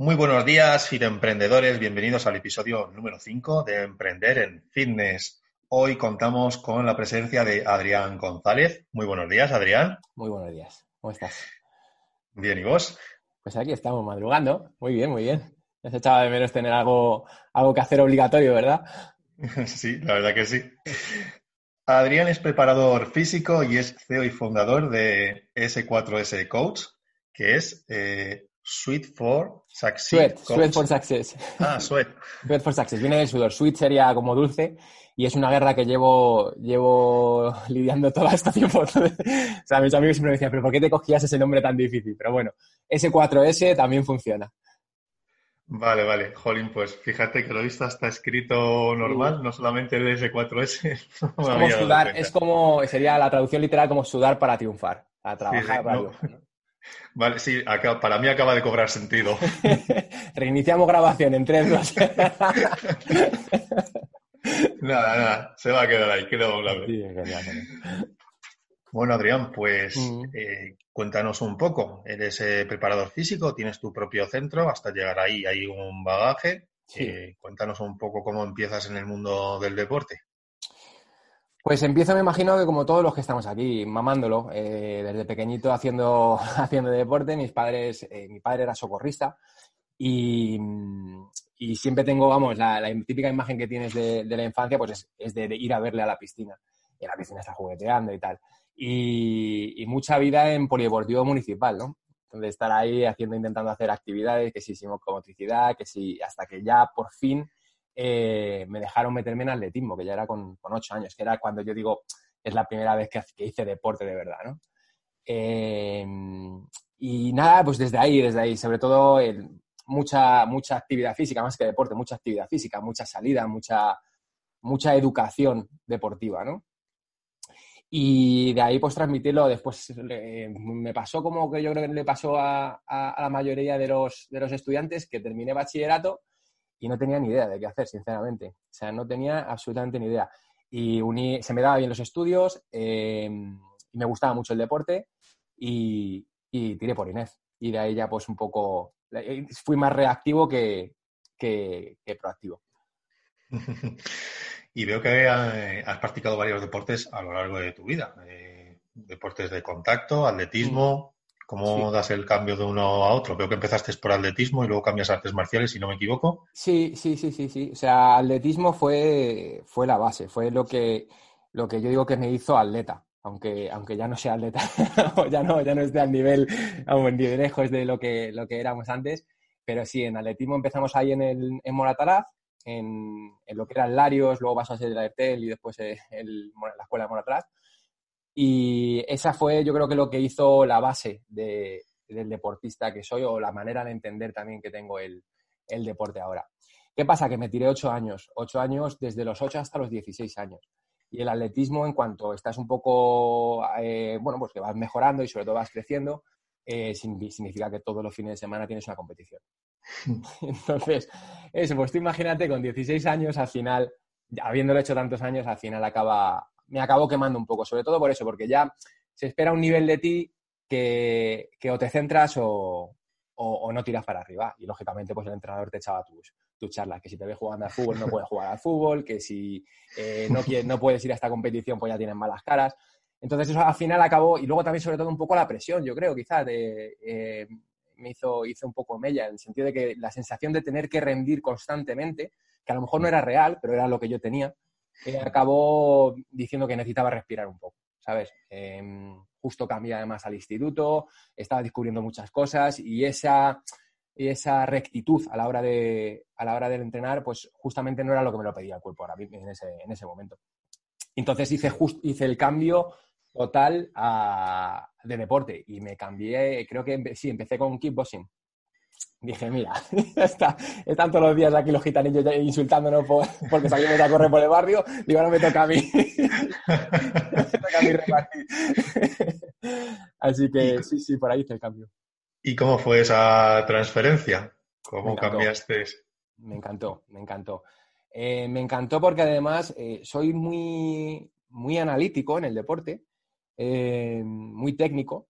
Muy buenos días, emprendedores. Bienvenidos al episodio número 5 de Emprender en Fitness. Hoy contamos con la presencia de Adrián González. Muy buenos días, Adrián. Muy buenos días. ¿Cómo estás? Bien, ¿y vos? Pues aquí estamos madrugando. Muy bien, muy bien. Ya se echaba de menos tener algo, algo que hacer obligatorio, ¿verdad? Sí, la verdad que sí. Adrián es preparador físico y es CEO y fundador de S4S Coach, que es eh, Sweet for Success. Sweat, for Success. Ah, sweat. sweat for Success. Viene del sudor. Sweet sería como dulce y es una guerra que llevo, llevo lidiando todo este tiempo. o sea, mis amigos siempre me decían, pero ¿por qué te cogías ese nombre tan difícil? Pero bueno, S4S también funciona. Vale, vale. Jolín, pues fíjate que lo he visto hasta escrito normal, no solamente el S4S. es como sudar, es como, sería la traducción literal como sudar para triunfar, a trabajar para triunfar. Vale, sí, para mí acaba de cobrar sentido. Reiniciamos grabación en 3, 2. nada, nada, se va a quedar ahí, queda doblable. Sí, bueno, Adrián, pues mm. eh, cuéntanos un poco. Eres eh, preparador físico, tienes tu propio centro, hasta llegar ahí hay un bagaje. Eh, cuéntanos un poco cómo empiezas en el mundo del deporte. Pues empiezo, me imagino, que como todos los que estamos aquí, mamándolo, eh, desde pequeñito haciendo, haciendo deporte. Mis padres, eh, mi padre era socorrista y, siempre tengo, vamos, la, típica imagen que tienes de, la infancia, pues es, de, ir a verle a la piscina. Y la piscina está jugueteando y tal. Y, mucha vida en polideportivo municipal, ¿no? De estar ahí haciendo, intentando hacer actividades, que si hicimos motricidad, que si hasta que ya por fin eh, me dejaron meterme en atletismo, que ya era con, ocho años, que era cuando yo digo, es la primera vez que, hice deporte de verdad, ¿no? Em, y nada, pues desde ahí, desde ahí, sobre todo mucha, mucha actividad física, más que deporte, mucha actividad física, mucha salida, mucha, mucha educación deportiva, ¿no? Y de ahí pues transmitirlo después me pasó como que yo creo que le pasó a, la mayoría de los, de los estudiantes que terminé bachillerato y no tenía ni idea de qué hacer, sinceramente. O sea, no tenía absolutamente ni idea. Y uní, se me daba bien los estudios, em, y me gustaba mucho el deporte y, tiré por Inés. Y de ahí ya pues un poco, eh, fui más reactivo que, proactivo. y veo que eh, has practicado varios deportes a lo largo de tu vida. Eh, deportes de contacto, atletismo, ¿Cómo das el cambio de uno a otro? Veo que empezaste por atletismo y luego cambias a artes marciales, si no me equivoco. Sí, sí, sí, sí, sí. O sea, atletismo fue, fue la base, fue lo que, lo que yo digo que me hizo atleta. Aunque, aunque ya no sea atleta, ya no, ya no esté al nivel, ni de lejos de lo que, lo que éramos antes. Pero sí, en atletismo empezamos ahí en, el, en Moratalaz, en, en, lo que era el Larios, luego vas a ser el Airtel y después el, la escuela de Moratalaz. Y esa fue, yo creo que lo que hizo la base del deportista que soy o la manera de entender también que tengo el, deporte ahora. ¿Qué pasa? Que me tiré ocho años, ocho años desde los ocho hasta los 16 años. Y el atletismo, en cuanto estás un poco, eh, bueno, pues que vas mejorando y sobre todo vas creciendo, eh, significa que todos los fines de semana tienes una competición. Entonces, eso, pues tú imagínate con 16 años, al final, habiéndolo hecho tantos años, al final acaba, me acabo quemando un poco, sobre todo por eso, porque ya se espera un nivel de ti que, o te centras o, no tiras para arriba. Y lógicamente, pues el entrenador te echaba tus, tus charlas, que si te ves jugando al fútbol no puedes jugar al fútbol, que si eh, no, no puedes ir a esta competición pues ya tienes malas caras. Entonces eso al final acabó, y luego también sobre todo un poco la presión, yo creo, quizás, de, eh, me hizo, hizo un poco mella, en el sentido de que la sensación de tener que rendir constantemente, que a lo mejor no era real, pero era lo que yo tenía, acabó diciendo que necesitaba respirar un poco, ¿sabes? Em, justo cambié además al instituto, estaba descubriendo muchas cosas y esa, esa rectitud a la hora de a la hora de entrenar, pues justamente no era lo que me lo pedía el cuerpo ahora en ese, en ese momento. Entonces hice, hice el cambio total de deporte y me cambié, creo que sí, empecé con kickboxing dije, mira, está, están todos los días aquí los gitanillos insultándonos porque salimos a correr por el barrio, digo, no me toca a mí. me toca a mí repartir. Así que sí, sí, por ahí hice el cambio. ¿Y cómo fue esa transferencia? ¿Cómo cambiaste? Me encantó, me encantó. Eh, me encantó porque además eh, soy muy, muy analítico en el deporte, eh, muy técnico,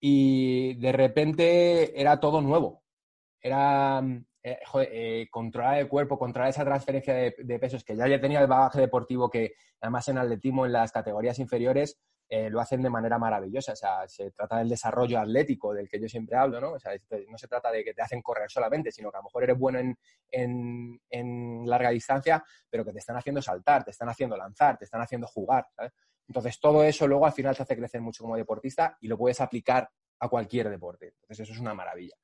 y de repente era todo nuevo era eh, eh, controlar el cuerpo, controlar esa transferencia de, pesos, que ya, tenía el bagaje deportivo que además en atletismo, en las categorías inferiores, eh, lo hacen de manera maravillosa. O sea, se trata del desarrollo atlético del que yo siempre hablo, ¿no? O sea, no se trata de que te hacen correr solamente, sino que a lo mejor eres bueno en, en, larga distancia, pero que te están haciendo saltar, te están haciendo lanzar, te están haciendo jugar, Entonces, todo eso luego al final te hace crecer mucho como deportista y lo puedes aplicar a cualquier deporte. Entonces, eso es una maravilla.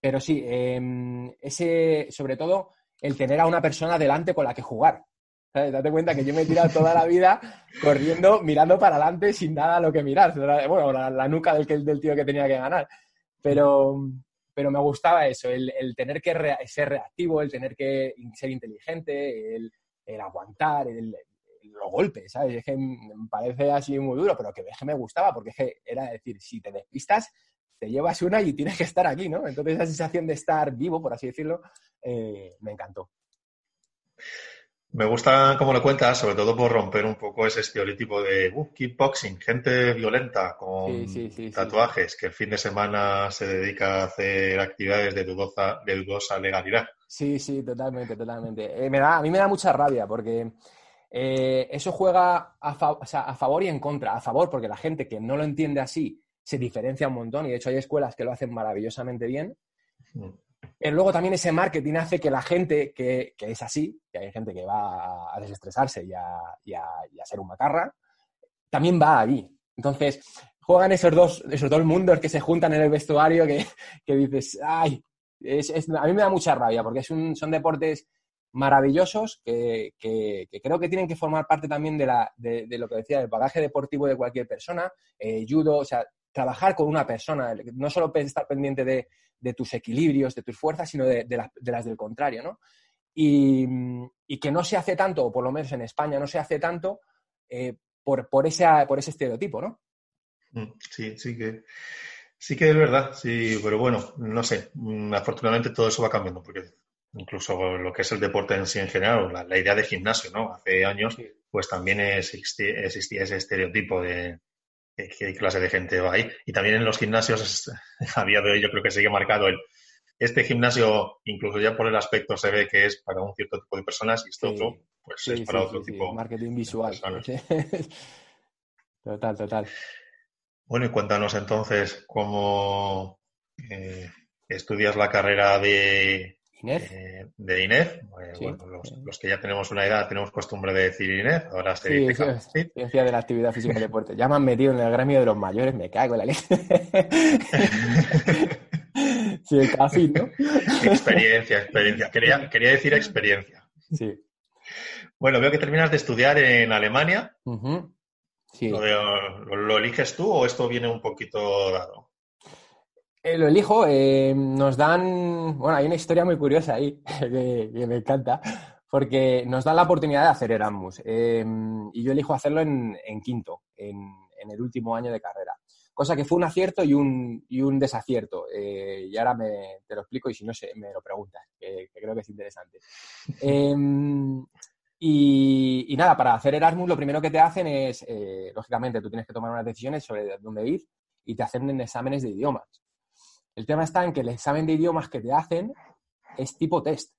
Pero sí, em, ese, sobre todo, el tener a una persona delante con la que jugar. Date cuenta que yo me he tirado toda la vida corriendo, mirando para adelante sin nada a lo que mirar. Bueno, la, nuca del, del tío que tenía que ganar. Pero, pero me gustaba eso, el, tener que ser reactivo, el tener que ser inteligente, el, aguantar, los golpes, ¿sabes? Es que me parece así muy duro, pero que, que me gustaba, porque era decir, si te despistas, te llevas una y tienes que estar aquí, ¿no? Entonces esa sensación de estar vivo, por así decirlo, eh, me encantó. Me gusta cómo lo cuentas, sobre todo por romper un poco ese estereotipo de uh, kickboxing, gente violenta con tatuajes, que el fin de semana se dedica a hacer actividades de dudosa, de dudosa legalidad. Sí, sí, totalmente, totalmente. Eh, me da, a mí me da mucha rabia porque eh, eso juega a, a favor y en contra. A favor porque la gente que no lo entiende así se diferencia un montón y de hecho hay escuelas que lo hacen maravillosamente bien. Pero luego también ese marketing hace que la gente que, es así, que hay gente que va a desestresarse y a, y a, ser un macarra, también va allí. Entonces, juegan esos dos, esos dos mundos que se juntan en el vestuario que, dices, ay, a mí me da mucha rabia porque es un, son deportes maravillosos que, creo que tienen que formar parte también de, la, de, lo que decía, del bagaje deportivo de cualquier persona, eh, judo, o sea, trabajar con una persona, no solo estar pendiente de, tus equilibrios, de tus fuerzas, sino de, las del contrario, ¿no? Y, que no se hace tanto, o por lo menos en España no se hace tanto, eh, por, por, ese, por ese estereotipo, ¿no? Mm, sí, sí que, sí que es verdad, sí, pero bueno, no sé, mm, afortunadamente todo eso va cambiando, porque incluso lo que es el deporte en sí en general, la, idea de gimnasio, ¿no? Hace años, pues también existía ese estereotipo de, qué clase de gente va ahí. Y también en los gimnasios, a día de hoy, yo creo que sigue marcado el. Este gimnasio, incluso ya por el aspecto, se ve que es para un cierto tipo de personas y este otro, pues es para otro tipo. Marketing visual. total, total. Bueno, y cuéntanos entonces cómo eh, estudias la carrera de, eh, de INEF. bueno, los, que ya tenemos una edad tenemos costumbre de decir INEF, ahora se dice Ciencia de la actividad física y deporte. Ya me han metido en el gremio de los mayores, me cago en la leche. sí, casi, ¿no? experiencia, experiencia. Quería, quería decir experiencia. Sí. Bueno, veo que terminas de estudiar en Alemania. sí. ¿Lo eliges tú o esto viene un poquito dado? Eh, lo elijo. Eh, nos dan. Bueno, hay una historia muy curiosa ahí que, me encanta, porque nos dan la oportunidad de hacer Erasmus. Em, y yo elijo hacerlo en, quinto, en, el último año de carrera. Cosa que fue un acierto y un, y un desacierto. Eh, y ahora me, te lo explico y si no, me lo preguntas, que, creo que es interesante. Em, y, y, nada, para hacer Erasmus lo primero que te hacen es, lógicamente, tú tienes que tomar unas decisiones sobre dónde ir y te hacen exámenes de idiomas. El tema está en que el examen de idiomas que te hacen es tipo test.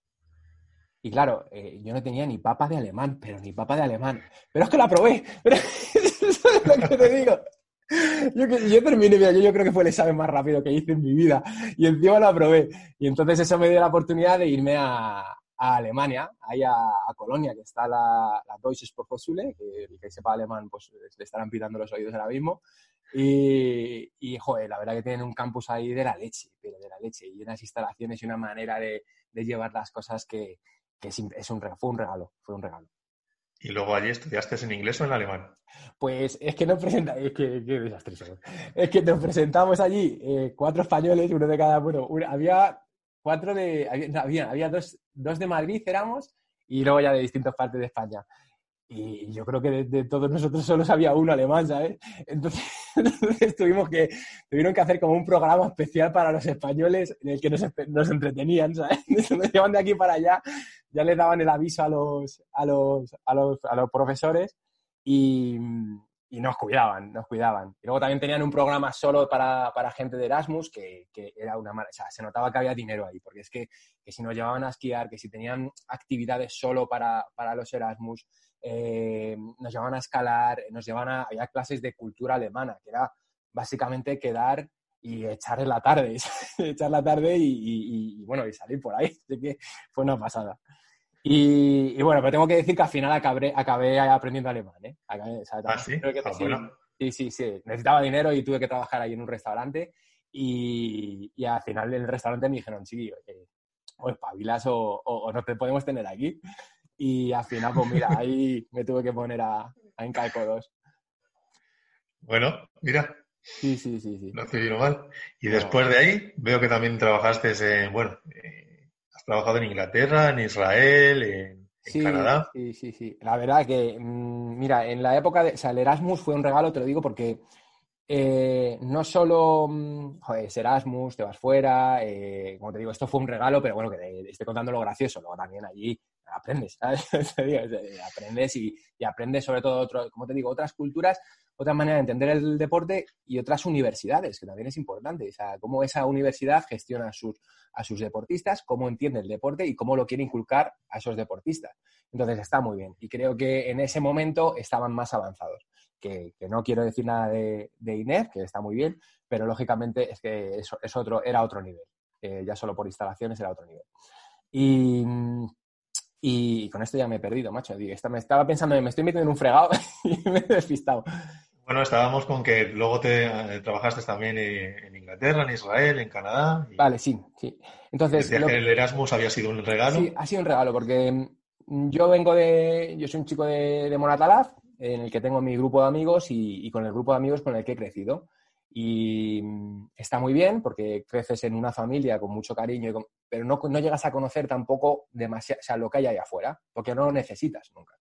Y claro, eh, yo no tenía ni papa de alemán, pero ni papa de alemán. Pero es que lo aprobé. Pero eso es lo que te digo. Yo, terminé, yo, yo, creo que fue el examen más rápido que hice en mi vida. Y encima lo aprobé. Y entonces eso me dio la oportunidad de irme a, Alemania, ahí a, Colonia, que está la, la Deutsche Sporthochschule, que el que sepa alemán pues le estarán pitando los oídos ahora mismo. Y, y, joder, la verdad que tienen un campus ahí de la leche, pero de la leche, y unas instalaciones y una manera de, llevar las cosas que, es, un, fue un regalo, fue un regalo. ¿Y luego allí estudiaste en inglés o en alemán? Pues es que nos presentamos, es que qué desastre Es que nos presentamos allí eh, cuatro españoles, uno de cada, bueno, había cuatro de, había, había dos, dos de Madrid éramos y luego ya de distintas partes de España. Y yo creo que de, todos nosotros solo había uno alemán, ¿sabes? Entonces, tuvimos que, tuvieron que hacer como un programa especial para los españoles en el que nos, nos entretenían, ¿sabes? Nos llevaban de aquí para allá, ya les daban el aviso a los, a los, a los, a los profesores y, y nos cuidaban, nos cuidaban. Y luego también tenían un programa solo para, para gente de Erasmus, que, que era una mala, o sea, se notaba que había dinero ahí, porque es que, que, si nos llevaban a esquiar, que si tenían actividades solo para, para los Erasmus, eh, nos llevaban a escalar, nos llevaban a, había clases de cultura alemana, que era básicamente quedar y echar la tarde, echar la tarde y, y, y, bueno, y salir por ahí. Así que fue una pasada. Y, y, bueno, pero tengo que decir que al final acabé, acabé aprendiendo alemán. ¿eh? Acabé, o sea, ¿Ah, sí? Que, ah, sí, bueno. sí, sí, sí, Necesitaba dinero y tuve que trabajar ahí en un restaurante. Y, y al final en el restaurante me dijeron, sí, oye, o espabilas o, o, o, no te podemos tener aquí. Y al final, pues mira, ahí me tuve que poner a, a hincar codos. Bueno, mira. Sí, sí, sí, sí. No te vino mal. Y después de ahí, veo que también trabajaste en, bueno, eh, trabajado en Inglaterra, en Israel, en, en sí, Canadá. Sí, sí, sí. La verdad que, mmm, mira, en la época de, o sea, el Erasmus fue un regalo, te lo digo, porque eh, no solo, mm, joder, es Erasmus, te vas fuera, eh, como te digo, esto fue un regalo, pero bueno, que te, estoy contando lo gracioso, luego también allí aprendes, ¿sabes? aprendes y, y, aprendes sobre todo, otro, como te digo, otras culturas, otra manera de entender el deporte y otras universidades, que también es importante, o sea, cómo esa universidad gestiona a sus, a sus deportistas, cómo entiende el deporte y cómo lo quiere inculcar a esos deportistas. Entonces está muy bien y creo que en ese momento estaban más avanzados. Que, que no quiero decir nada de, de, Inés, que está muy bien, pero lógicamente es que eso es otro, era otro nivel. Eh, ya solo por instalaciones era otro nivel. Y, y con esto ya me he perdido, macho. Me estaba pensando, me estoy metiendo en un fregado y me he despistado. Bueno, estábamos con que luego te eh, trabajaste también en Inglaterra, en Israel, en Canadá. Y... Vale, sí, sí. Entonces. Lo... que el Erasmus había sido un regalo. Sí, ha sido un regalo, porque mm, yo vengo de. Yo soy un chico de, de Moratalaz, en el que tengo mi grupo de amigos y, y, con el grupo de amigos con el que he crecido. Y mm, está muy bien porque creces en una familia con mucho cariño, con... pero no, no, llegas a conocer tampoco demasiado, o sea, lo que hay ahí afuera, porque no lo necesitas nunca.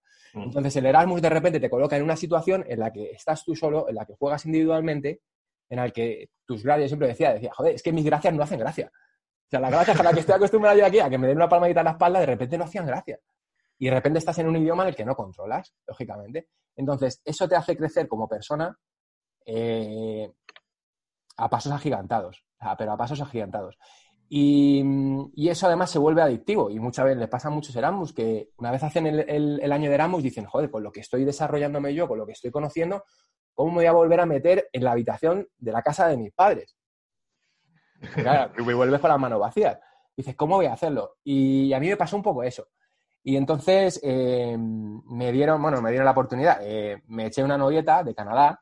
Entonces el Erasmus de repente te coloca en una situación en la que estás tú solo, en la que juegas individualmente, en la que tus gracias, siempre decía, decía, joder, es que mis gracias no hacen gracia. O sea, las gracias a las que estoy acostumbrado yo aquí, a que me den una palmadita en la espalda, de repente no hacían gracia. Y de repente estás en un idioma en el que no controlas, lógicamente. Entonces, eso te hace crecer como persona eh, a pasos agigantados, pero a pasos agigantados. Y, y, eso además se vuelve adictivo y muchas veces les pasa a muchos Erasmus que una vez hacen el, el, el, año de Erasmus dicen, joder, con lo que estoy desarrollándome yo, con lo que estoy conociendo, ¿cómo me voy a volver a meter en la habitación de la casa de mis padres? Claro, y vuelves con las manos vacías. Dices, ¿cómo voy a hacerlo? Y a mí me pasó un poco eso. Y entonces eh, me dieron, bueno, me dieron la oportunidad. Eh, me eché una novieta de Canadá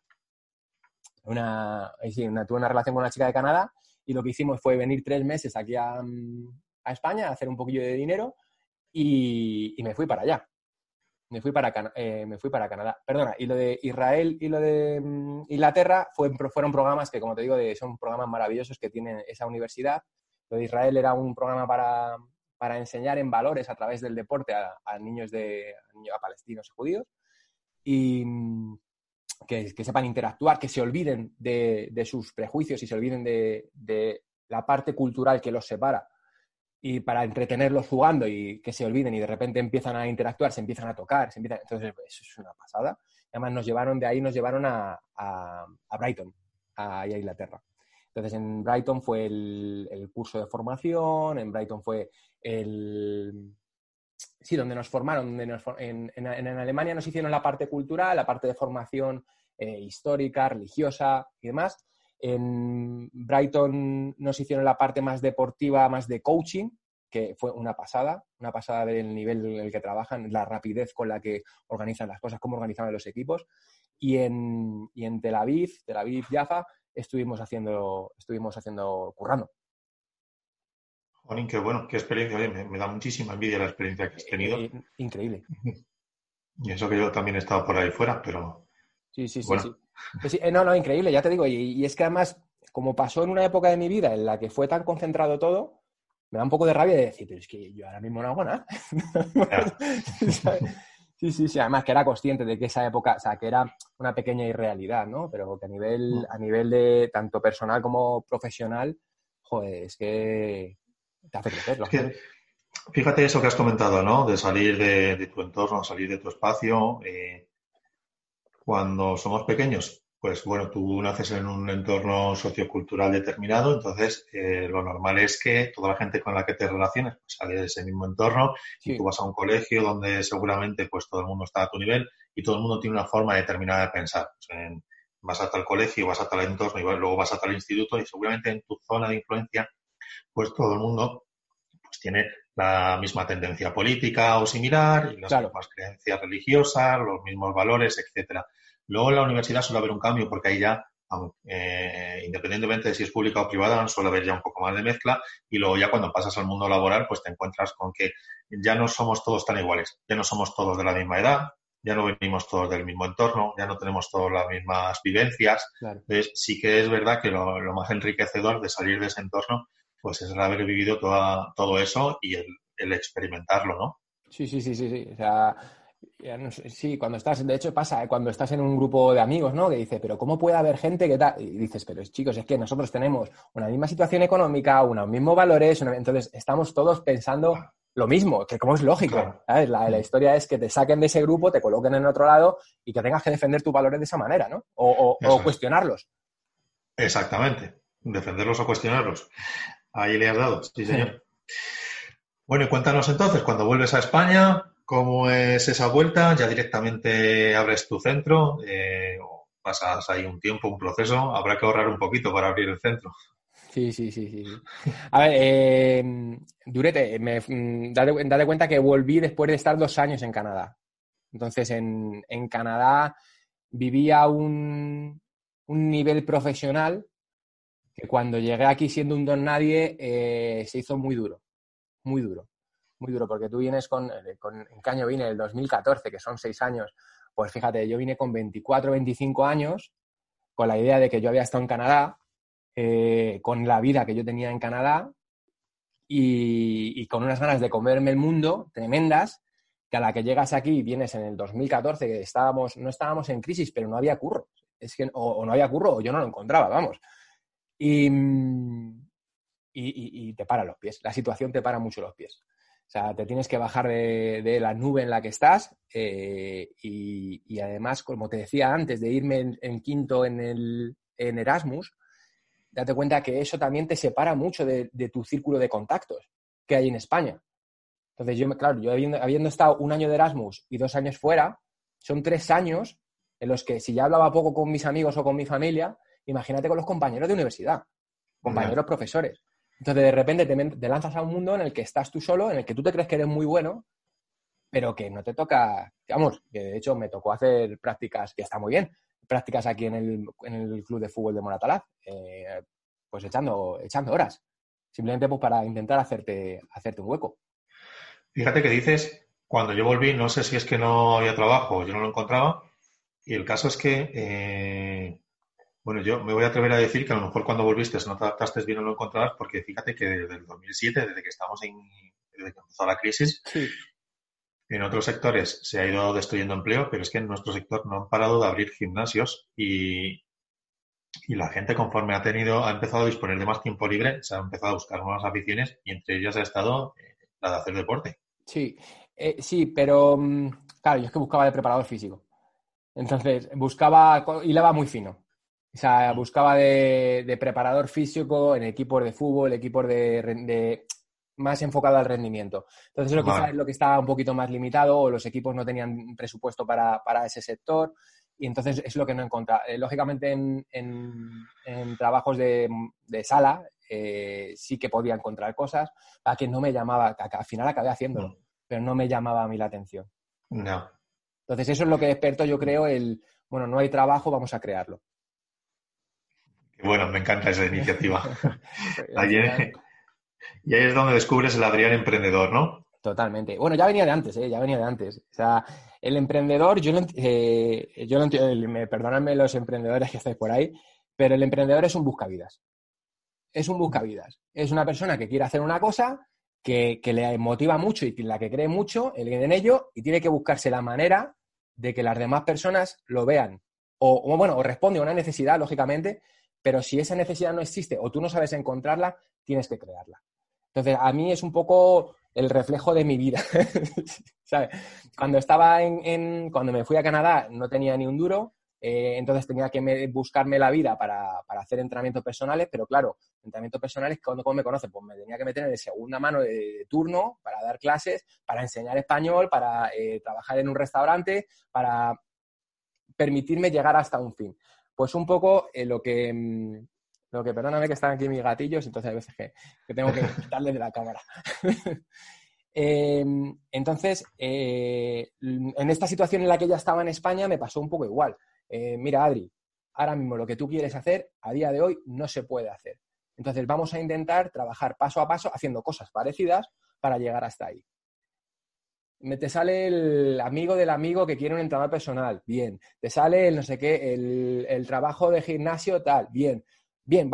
una, sí, una, tuve una relación con una chica de Canadá y lo que hicimos fue venir tres meses aquí a, a España a hacer un poquillo de dinero y, y, me fui para allá. Me fui para, eh, me fui para Canadá. Perdona, y lo de Israel y lo de um, Inglaterra fue, fueron programas que, como te digo, de, son programas maravillosos que tiene esa universidad. Lo de Israel era un programa para, para enseñar en valores a través del deporte a, a niños de a, palestinos y judíos. Y, que, que, sepan interactuar, que se olviden de, de sus prejuicios y se olviden de, de, la parte cultural que los separa y para entretenerlos jugando y que se olviden y de repente empiezan a interactuar, se empiezan a tocar, se empiezan... entonces eso es una pasada. Además nos llevaron de ahí, nos llevaron a, a, Brighton, a, a, Inglaterra. Entonces en Brighton fue el curso de formación, en Brighton fue el, sí, donde nos formaron, donde en, Alemania nos hicieron la parte cultural, la parte de formación eh, histórica, religiosa y demás. En Brighton nos hicieron la parte más deportiva, más de coaching, que fue una pasada, una pasada del nivel en el que trabajan, la rapidez con la que organizan las cosas, cómo organizaban los equipos. Y en, y en Tel Aviv, Tel Aviv, Jaffa, estuvimos haciendo, estuvimos haciendo currando. Jolín, qué bueno, qué experiencia. Oye, me, me, da muchísima envidia la experiencia que has tenido. Eh, increíble. Y eso que yo también he estado por ahí fuera, pero. Sí, sí, sí. Bueno. sí. sí. Eh, no, no, increíble, ya te digo. Y, y, es que además, como pasó en una época de mi vida en la que fue tan concentrado todo, me da un poco de rabia de decir, pero es que yo ahora mismo no hago nada. sí, sí, sí. Además que era consciente de que esa época, o sea, que era una pequeña irrealidad, ¿no? Pero que a nivel, mm. a nivel de tanto personal como profesional, joder, es que te hace crecer. Es que, fíjate eso que has comentado, ¿no? De salir de, de, tu entorno, salir de tu espacio. Eh, Cuando somos pequeños, pues bueno, tú naces en un entorno sociocultural determinado, entonces eh, lo normal es que toda la gente con la que te relaciones pues, sale de ese mismo entorno y tú vas a un colegio donde seguramente pues todo el mundo está a tu nivel y todo el mundo tiene una forma determinada de pensar. vas a tal colegio, vas a tal entorno y luego vas a tal instituto y seguramente en tu zona de influencia pues todo el mundo pues tiene la misma tendencia política o similar y las mismas creencias religiosas, los mismos valores, etcétera. Luego en la universidad suele haber un cambio porque ahí ya, eh, independientemente de si es pública o privada, suele haber ya un poco más de mezcla y luego ya cuando pasas al mundo laboral pues te encuentras con que ya no somos todos tan iguales, ya no somos todos de la misma edad, ya no venimos todos del mismo entorno, ya no tenemos todas las mismas vivencias. Entonces sí que es verdad que lo, más enriquecedor de salir de ese entorno pues es el haber vivido todo eso y el, el experimentarlo, ¿no? Sí, sí, sí, sí, sí. O sea, sí, cuando estás, de hecho pasa, ¿eh? cuando estás en un grupo de amigos, ¿no? Que dice, pero ¿cómo puede haber gente que tal? Y dices, pero chicos, es que nosotros tenemos una misma situación económica, unos mismos valores, entonces estamos todos pensando lo mismo, que como es lógico, La, historia es que te saquen de ese grupo, te coloquen en otro lado y que tengas que defender tus valores de esa manera, ¿no? O, cuestionarlos. Exactamente, defenderlos o cuestionarlos. Ahí le has dado, sí, señor. Bueno, y cuéntanos entonces, cuando vuelves a España, ¿Cómo es esa vuelta? ¿Ya directamente abres tu centro? Eh, ¿O pasas ahí un tiempo, un proceso? Habrá que ahorrar un poquito para abrir el centro. Sí, sí, sí, sí. A ver, eh, Durete, me, mm, date, cuenta que volví después de estar dos años en Canadá. Entonces, en, Canadá vivía un, un, nivel profesional que cuando llegué aquí siendo un don nadie eh, se hizo muy duro, muy duro muy duro, porque tú vienes con, eh, con ¿en qué año vine? El 2014, que son seis años. Pues fíjate, yo vine con 24, 25 años, con la idea de que yo había estado en Canadá, eh, con la vida que yo tenía en Canadá y, con unas ganas de comerme el mundo tremendas, que a la que llegas aquí vienes en el 2014, que estábamos, no estábamos en crisis, pero no había curro. Es que, o, no había curro o yo no lo encontraba, vamos. Y, y, te para los pies. La situación te para mucho los pies. O sea, te tienes que bajar de, la nube en la que estás eh, y, además, como te decía antes, de irme en, quinto en, el, en Erasmus, date cuenta que eso también te separa mucho de, tu círculo de contactos que hay en España. Entonces, yo, claro, yo habiendo, habiendo, estado un año de Erasmus y dos años fuera, son tres años en los que si ya hablaba poco con mis amigos o con mi familia, imagínate con los compañeros de universidad, compañeros profesores. Entonces, de repente te, lanzas a un mundo en el que estás tú solo, en el que tú te crees que eres muy bueno, pero que no te toca, vamos, que de hecho me tocó hacer prácticas, que está muy bien, prácticas aquí en el, Club de Fútbol de Moratalaz, eh, pues echando, echando horas, simplemente pues para intentar hacerte, hacerte un hueco. Fíjate que dices, cuando yo volví, no sé si es que no había trabajo, yo no lo encontraba, y el caso es que eh, bueno, yo me voy a atrever a decir que a lo mejor cuando volviste no te adaptaste bien o no lo encontrabas, porque fíjate que desde el 2007, desde que estamos en, desde que empezó la crisis, en otros sectores se ha ido destruyendo empleo, pero es que en nuestro sector no han parado de abrir gimnasios y, y la gente conforme ha tenido, ha empezado a disponer de más tiempo libre, se ha empezado a buscar nuevas aficiones y entre ellas ha estado eh, la de hacer deporte. Sí, eh, sí, pero mm, claro, yo es que buscaba de preparador físico. Entonces, buscaba, va muy fino. O sea, buscaba de, preparador físico en equipos de fútbol, equipos de, más enfocado al rendimiento. Entonces, lo que es lo que estaba un poquito más limitado o los equipos no tenían presupuesto para, ese sector y entonces es lo que no encontraba. Eh, lógicamente, en, trabajos de, sala eh, sí que podía encontrar cosas para que no me llamaba, que al final acabé haciéndolo, pero no me llamaba a mí la atención. No. Entonces, eso es lo que despertó, yo creo, el, bueno, no hay trabajo, vamos a crearlo. Bueno, me encanta esa iniciativa. y ahí es donde descubres el Adrián emprendedor, ¿no? Totalmente. Bueno, ya venía de antes, ¿eh? ya venía de antes. O sea, el emprendedor, yo no, eh, yo no entiendo, me, perdónenme los emprendedores que estáis por ahí, pero el emprendedor es un buscavidas. Es un buscavidas. Es una persona que quiere hacer una cosa, que, le motiva mucho y la que cree mucho en ello y tiene que buscarse la manera de que las demás personas lo vean. O, o bueno, o responde a una necesidad, lógicamente, pero si esa necesidad no existe o tú no sabes encontrarla, tienes que crearla. Entonces, a mí es un poco el reflejo de mi vida. Cuando estaba en, cuando me fui a Canadá no tenía ni un duro, eh, entonces tenía que buscarme la vida para, hacer entrenamientos personales, pero claro, entrenamientos personales, ¿cómo, me conoce? Pues me tenía que meter en segunda mano de, turno para dar clases, para enseñar español, para eh, trabajar en un restaurante, para permitirme llegar hasta un fin. Pues un poco eh, lo que... Mm, lo que, perdóname que están aquí mis gatillos, entonces hay veces que, tengo que quitarle de la cámara. Em, entonces, en esta situación en la que ya estaba en España me pasó un poco igual. Eh, mira, Adri, ahora mismo lo que tú quieres hacer, a día de hoy no se puede hacer. Entonces vamos a intentar trabajar paso a paso haciendo cosas parecidas para llegar hasta ahí. Me te sale el amigo del amigo que quiere un entrenador personal, bien. Te sale el no sé qué, el, trabajo de gimnasio, tal, bien. Bien,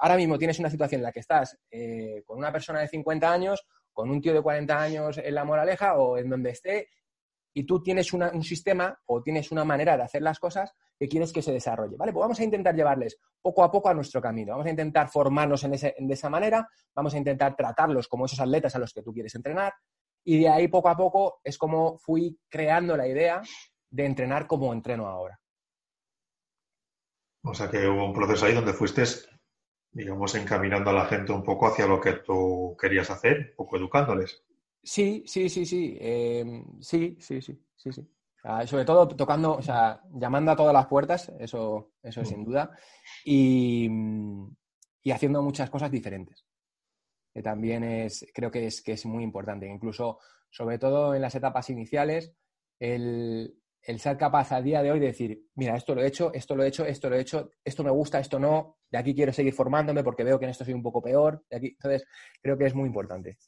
ahora mismo tienes una situación en la que estás eh, con una persona de 50 años, con un tío de 40 años en la moraleja o en donde esté y tú tienes un sistema o tienes una manera de hacer las cosas que quieres que se desarrolle. Vale, pues vamos a intentar llevarles poco a poco a nuestro camino. Vamos a intentar formarnos en de esa manera, vamos a intentar tratarlos como esos atletas a los que tú quieres entrenar. Y de ahí poco a poco es como fui creando la idea de entrenar como entreno ahora. O sea que hubo un proceso ahí donde fuiste, digamos, encaminando a la gente un poco hacia lo que tú querías hacer, un poco educándoles. Sí, sí, sí, sí. Em, sí, sí, sí, sí, sí. sobre todo tocando, o sea, llamando a todas las puertas, eso, eso sin duda. Y, haciendo muchas cosas diferentes. También es, creo que es, que es muy importante. Incluso, sobre todo en las etapas iniciales, el, el ser capaz a día de hoy de decir, mira, esto lo he hecho, esto lo he hecho, esto lo he hecho, esto me gusta, esto no, de aquí quiero seguir formándome porque veo que en esto soy un poco peor. De aquí, entonces, creo que es muy importante.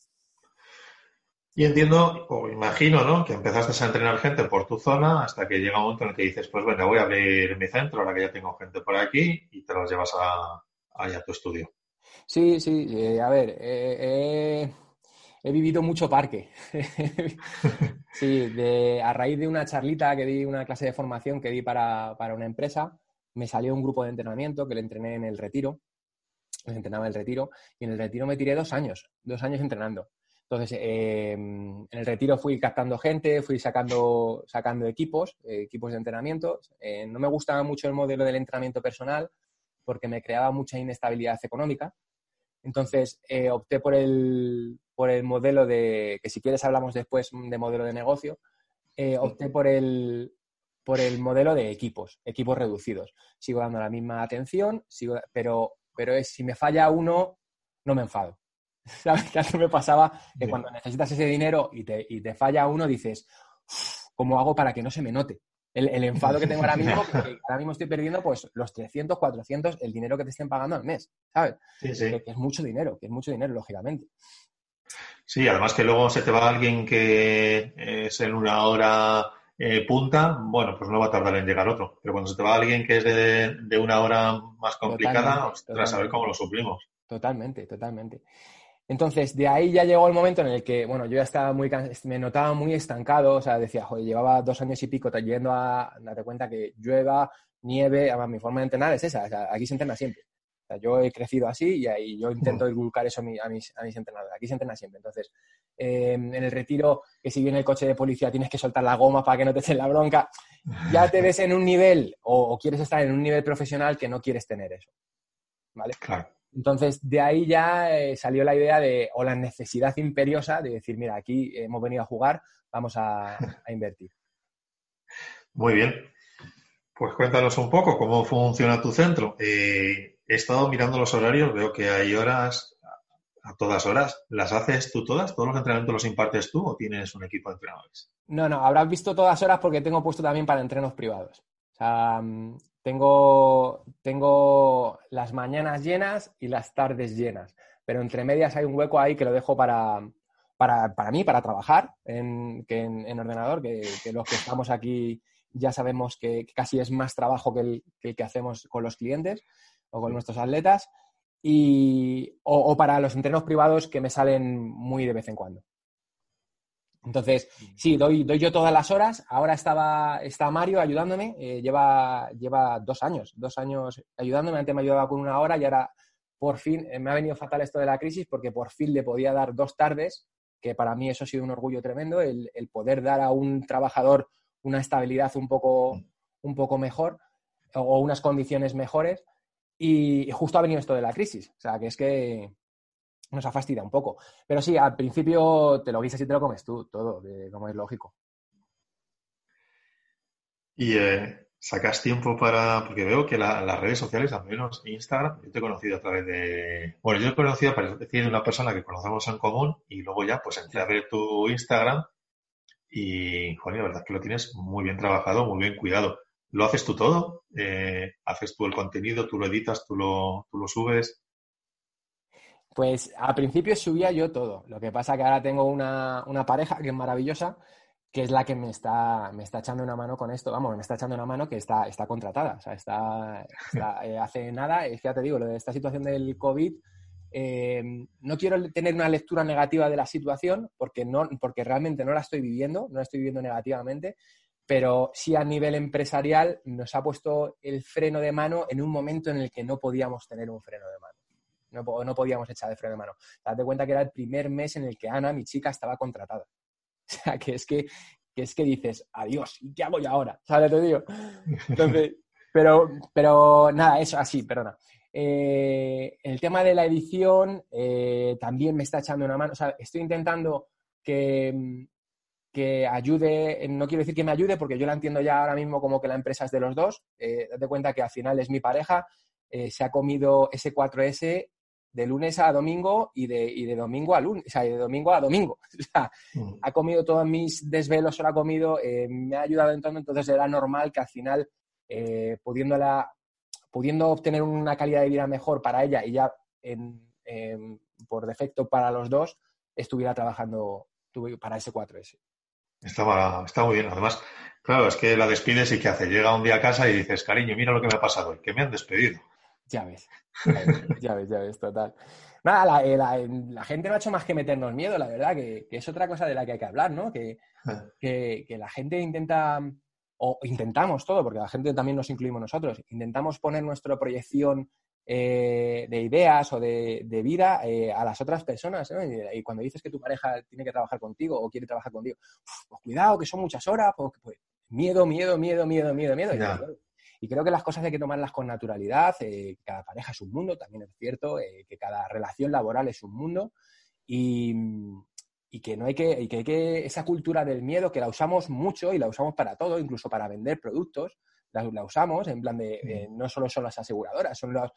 Y entiendo, o imagino, ¿no? Que empezaste a entrenar gente por tu zona hasta que llega un momento en el que dices, pues bueno, voy a abrir mi centro ahora que ya tengo gente por aquí y te los llevas a, a tu estudio. Sí, sí, eh, a ver, he vivido mucho parque. sí, de, a raíz de una charlita que di, una clase de formación que di para, para una empresa, me salió un grupo de entrenamiento que le entrené en el retiro, les entrenaba en el retiro, y en el retiro me tiré dos años, dos años entrenando. Entonces, em, en el retiro fui captando gente, fui sacando, sacando equipos, eh, equipos de entrenamiento. Eh, no me gustaba mucho el modelo del entrenamiento personal porque me creaba mucha inestabilidad económica. Entonces, eh, opté por el, por el modelo de, que si quieres hablamos después de modelo de negocio, opté por el, por el modelo de equipos, equipos reducidos. Sigo dando la misma atención, sigo, pero, pero es, si me falla uno, no me enfado. ¿Sabes? Que me pasaba que cuando necesitas ese dinero y te, y te falla uno, dices, ¿cómo hago para que no se me note? El, enfado que tengo ahora mismo, que ahora mismo estoy perdiendo pues los 300, 400, el dinero que te estén pagando al mes, ¿sabes? Que, es mucho dinero, que es mucho dinero, lógicamente. Sí, además que luego se te va alguien que es en una hora eh, punta, bueno, pues no va a tardar en llegar otro. Pero cuando se te va alguien que es de, una hora más complicada, ostras, a ver cómo lo suplimos. Totalmente, totalmente. Entonces, de ahí ya llegó el momento en el que, bueno, yo ya estaba muy, me notaba muy estancado, o sea, decía, joder, llevaba dos años y pico yendo a, date cuenta que llueva, nieve, además mi forma de entrenar es esa, o sea, aquí se entrena siempre. O sea, yo he crecido así y ahí yo intento inculcar eso a, mis, a mis entrenadores. Aquí se entrena siempre. Entonces, em, en el retiro, que si viene el coche de policía tienes que soltar la goma para que no te echen la bronca, ya te ves en un nivel o, o quieres estar en un nivel profesional que no quieres tener eso. ¿Vale? Claro. Entonces, de ahí ya eh, salió la idea de, o la necesidad imperiosa de decir, mira, aquí hemos venido a jugar, vamos a, invertir. Muy bien. Pues cuéntanos un poco cómo funciona tu centro. Eh, he estado mirando los horarios, veo que hay horas a todas horas. ¿Las haces tú todas? ¿Todos los entrenamientos los impartes tú o tienes un equipo de entrenadores? No, no, habrás visto todas horas porque tengo puesto también para entrenos privados. O sea, mm, tengo, tengo las mañanas llenas y las tardes llenas, pero entre medias hay un hueco ahí que lo dejo para, para, para mí, para trabajar en, que en, ordenador, que, los que estamos aquí ya sabemos que, casi es más trabajo que el, que hacemos con los clientes o con nuestros atletas, y, o para los entrenos privados que me salen muy de vez en cuando. Entonces, sí, doy, doy yo todas las horas. Ahora estaba, está Mario ayudándome, eh, lleva, lleva dos años, dos años ayudándome. Antes me ayudaba con una hora y ahora por fin, eh, me ha venido fatal esto de la crisis porque por fin le podía dar dos tardes que para mí eso ha sido un orgullo tremendo, el, poder dar a un trabajador una estabilidad un poco, un poco mejor o unas condiciones mejores. Y justo ha venido esto de la crisis. O sea, que es que nos ha fastidiado un poco. Pero sí, al principio te lo guisas y te lo comes tú, todo, como es lógico. Y eh, sacas tiempo para, porque veo que las redes sociales, al menos Instagram, yo te he conocido a través de, bueno, yo he conocido a decir de una persona que conocemos en común y luego ya pues entré a ver tu Instagram y, joder, la verdad es que lo tienes muy bien trabajado, muy bien cuidado. ¿Lo haces tú todo? Eh, ¿Haces tú el contenido? ¿Tú lo editas? ¿Tú lo, tú lo subes? Pues al principio subía yo todo. Lo que pasa que ahora tengo una, una pareja que es maravillosa que es la que me está, me está echando una mano con esto, vamos, me está echando una mano que está, está contratada, o sea, está, eh, hace nada, es que ya te digo, lo de esta situación del COVID, eh, no quiero tener una lectura negativa de la situación porque, no, porque realmente no la estoy viviendo, no la estoy viviendo negativamente, pero sí a nivel empresarial nos ha puesto el freno de mano en un momento en el que no podíamos tener un freno de mano. No, no podíamos echar de freno de mano. Date cuenta que era el primer mes en el que Ana, mi chica, estaba contratada. O sea, que es que, es que dices, adiós, ¿y qué hago yo ahora? ¿Sabes? Te digo. Entonces, pero, pero nada, eso así, perdona. Eh, el tema de la edición eh, también me está echando una mano. O sea, estoy intentando que, que ayude, no quiero decir que me ayude porque yo la entiendo ya ahora mismo como que la empresa es de los dos. Eh, date cuenta que al final es mi pareja, se ha comido ese 4S de lunes a domingo y de, y de domingo a lunes, o sea, de domingo a domingo. O sea, mm. ha comido todos mis desvelos, se lo ha comido, eh, me ha ayudado en todo, entonces era normal que al final, eh, pudiéndola, pudiendo obtener una calidad de vida mejor para ella y ya por defecto para los dos, estuviera trabajando para ese 4S. Estaba, está muy bien. Además, claro, es que la despides y ¿qué hace? Llega un día a casa y dices, cariño, mira lo que me ha pasado, que me han despedido. Ya ves, ya ves, ya ves, total. Nada, eh, la, gente no ha hecho más que meternos miedo, la verdad, que, es otra cosa de la que hay que hablar, ¿no? Que, que, la gente intenta, o intentamos todo, porque la gente también nos incluimos nosotros, intentamos poner nuestra proyección eh, de ideas o de, vida eh, a las otras personas. ¿no? Y, cuando dices que tu pareja tiene que trabajar contigo o quiere trabajar contigo, pues cuidado, que son muchas horas, pues, pues miedo, miedo, miedo, miedo, miedo, miedo. Y creo que las cosas hay que tomarlas con naturalidad. Eh, cada pareja es un mundo, también es cierto, eh, que cada relación laboral es un mundo. Y, que no hay que, que, que esa cultura del miedo que la usamos mucho y la usamos para todo, incluso para vender productos, la, usamos en plan de eh, no solo son las aseguradoras, son los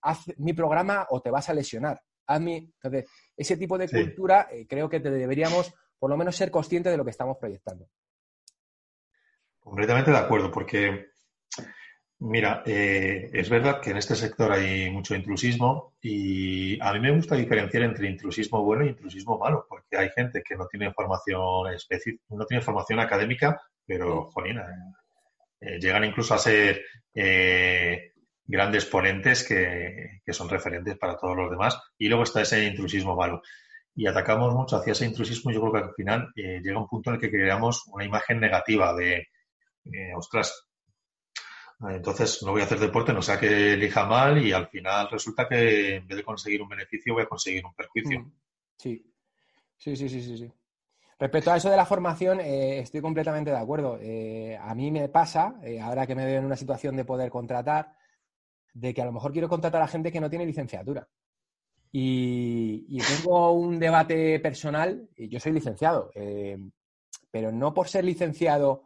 haz mi programa o te vas a lesionar. Haz mi... Entonces, ese tipo de cultura creo que te deberíamos por lo menos ser conscientes de lo que estamos proyectando. Completamente de acuerdo, porque Mira, eh, es verdad que en este sector hay mucho intrusismo y a mí me gusta diferenciar entre intrusismo bueno y intrusismo malo, porque hay gente que no tiene formación específica, no tiene formación académica, pero, jolina, eh, llegan incluso a ser eh, grandes ponentes que, que, son referentes para todos los demás. Y luego está ese intrusismo malo. Y atacamos mucho hacia ese intrusismo. Yo creo que al final llega un punto en el que creamos una imagen negativa de, ostras, entonces no voy a hacer deporte, no sea que elija mal y al final resulta que en vez de conseguir un beneficio voy a conseguir un perjuicio. Mm, sí, sí, sí, sí, sí. Respecto a eso de la formación, eh, estoy completamente de acuerdo. Eh, a mí me pasa, eh, ahora que me veo en una situación de poder contratar, de que a lo mejor quiero contratar a gente que no tiene licenciatura. Y, tengo un debate personal, yo soy licenciado, pero no por ser licenciado,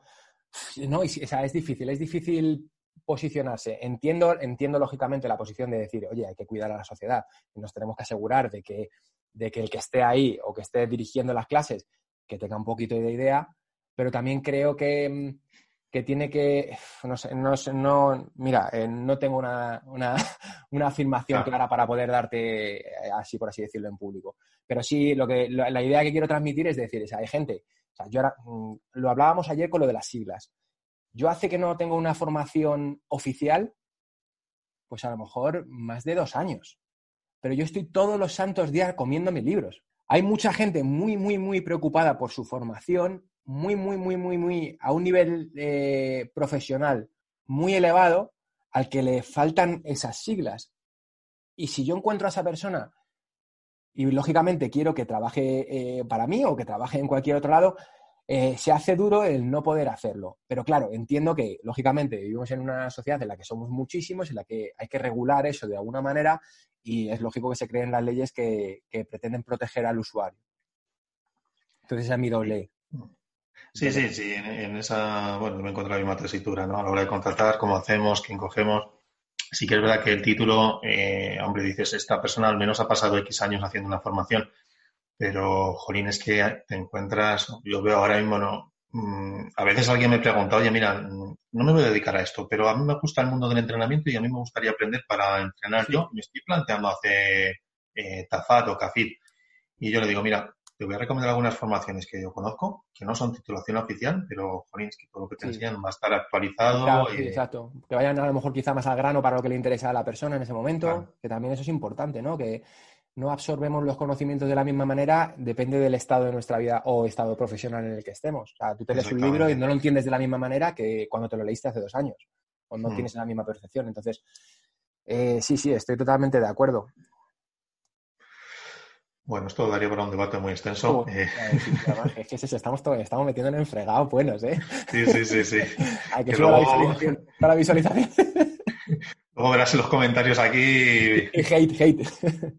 no, sea, es difícil, es difícil posicionarse. Entiendo, entiendo lógicamente la posición de decir, oye, hay que cuidar a la sociedad nos tenemos que asegurar de que, de que el que esté ahí o que esté dirigiendo las clases, que tenga un poquito de idea, pero también creo que, que tiene que, no sé, no, no mira, eh, no tengo una, una, una afirmación clara para poder darte eh, así, por así decirlo, en público. Pero sí, lo que, la, idea que quiero transmitir es decir, hay gente, o sea, yo ahora, mm, lo hablábamos ayer con lo de las siglas. Yo hace que no tengo una formación oficial, pues a lo mejor más de dos años. Pero yo estoy todos los santos días comiendo mis libros. Hay mucha gente muy, muy, muy preocupada por su formación, muy, muy, muy, muy, muy, a un nivel eh, profesional muy elevado, al que le faltan esas siglas. Y si yo encuentro a esa persona y lógicamente quiero que trabaje eh, para mí o que trabaje en cualquier otro lado, eh, se hace duro el no poder hacerlo. Pero claro, entiendo que, lógicamente, vivimos en una sociedad en la que somos muchísimos, en la que hay que regular eso de alguna manera y es lógico que se creen las leyes que, pretenden proteger al usuario. Entonces, esa es mi doble. Sí, sí, sí. En, esa, bueno, me encuentro la misma tesitura, ¿no? A la hora de contratar, cómo hacemos, quién cogemos. Sí que es verdad que el título, eh, hombre, dices, esta persona al menos ha pasado X años haciendo una formación pero, jolín, es que te encuentras, yo veo ahora mismo, no, mm, a veces alguien me pregunta, oye, mira, no me voy a dedicar a esto, pero a mí me gusta el mundo del entrenamiento y a mí me gustaría aprender para entrenar. Yo me estoy planteando hacer eh, Tafat o Cafit. Y yo le digo, mira, te voy a recomendar algunas formaciones que yo conozco, que no son titulación oficial, pero, jolín, es que todo lo que te enseñan va a estar actualizado. exacto. Que vayan a lo mejor quizá más al grano para lo que le interesa a la persona en ese momento, que también eso es importante, ¿no? Que no absorbemos los conocimientos de la misma manera, depende del estado de nuestra vida o estado profesional en el que estemos. O sea, tú te lees un libro y no lo entiendes de la misma manera que cuando te lo leíste hace dos años, o no hmm. tienes la misma percepción. Entonces, eh, sí, sí, estoy totalmente de acuerdo. Bueno, esto daría para un debate muy extenso. Eh. es que estamos, estamos metiendo en fregados buenos, ¿eh? Sí, sí, sí, sí. Hay que, que la visualización. la visualización. Luego verás en los comentarios aquí. hate, hate.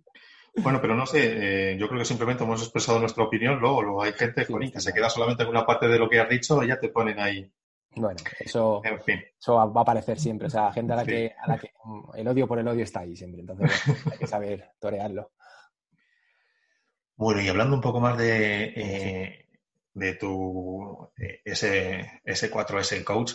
Bueno, pero no sé, eh, yo creo que simplemente hemos expresado nuestra opinión, luego, hay gente que se queda solamente con una parte de lo que has dicho y ya te ponen ahí. Bueno, eso, eso va a aparecer siempre. O sea, gente a la, que, a la que mm, el odio por el odio está ahí siempre. Entonces hay que saber torearlo. Bueno, y hablando un poco más de, eh, de tu eh, ese, S4S Coach,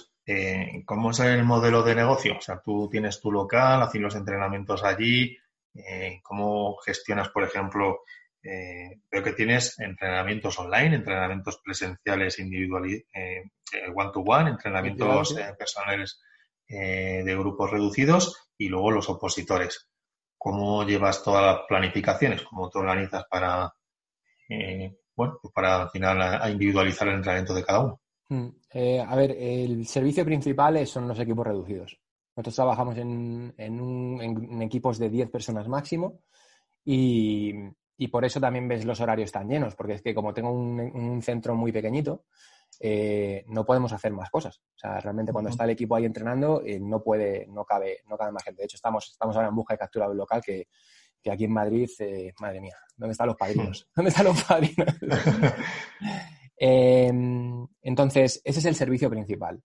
¿cómo es el modelo de negocio? O sea, tú tienes tu local, haces los entrenamientos allí, eh, cómo gestionas, por ejemplo, eh, veo que tienes entrenamientos online, entrenamientos presenciales individuales, eh, one-to-one, entrenamientos personales de grupos reducidos y luego los opositores. ¿Cómo llevas todas las planificaciones? ¿Cómo te organizas para, bueno, pues para al final a, individualizar el entrenamiento de cada uno? Mm, a ver, el servicio principal son los equipos reducidos. Nosotros trabajamos en, equipos de 10 personas máximo y, por eso también ves los horarios tan llenos, porque es que como tengo un, centro muy pequeñito, eh, no podemos hacer más cosas. O sea, realmente cuando está el equipo ahí entrenando, eh, no puede, no cabe, no cabe más gente. De hecho, estamos, estamos ahora en busca de captura de un local que, aquí en Madrid, eh, madre mía, ¿dónde están los padrinos? ¿Dónde están los padrinos? entonces, ese es el servicio principal.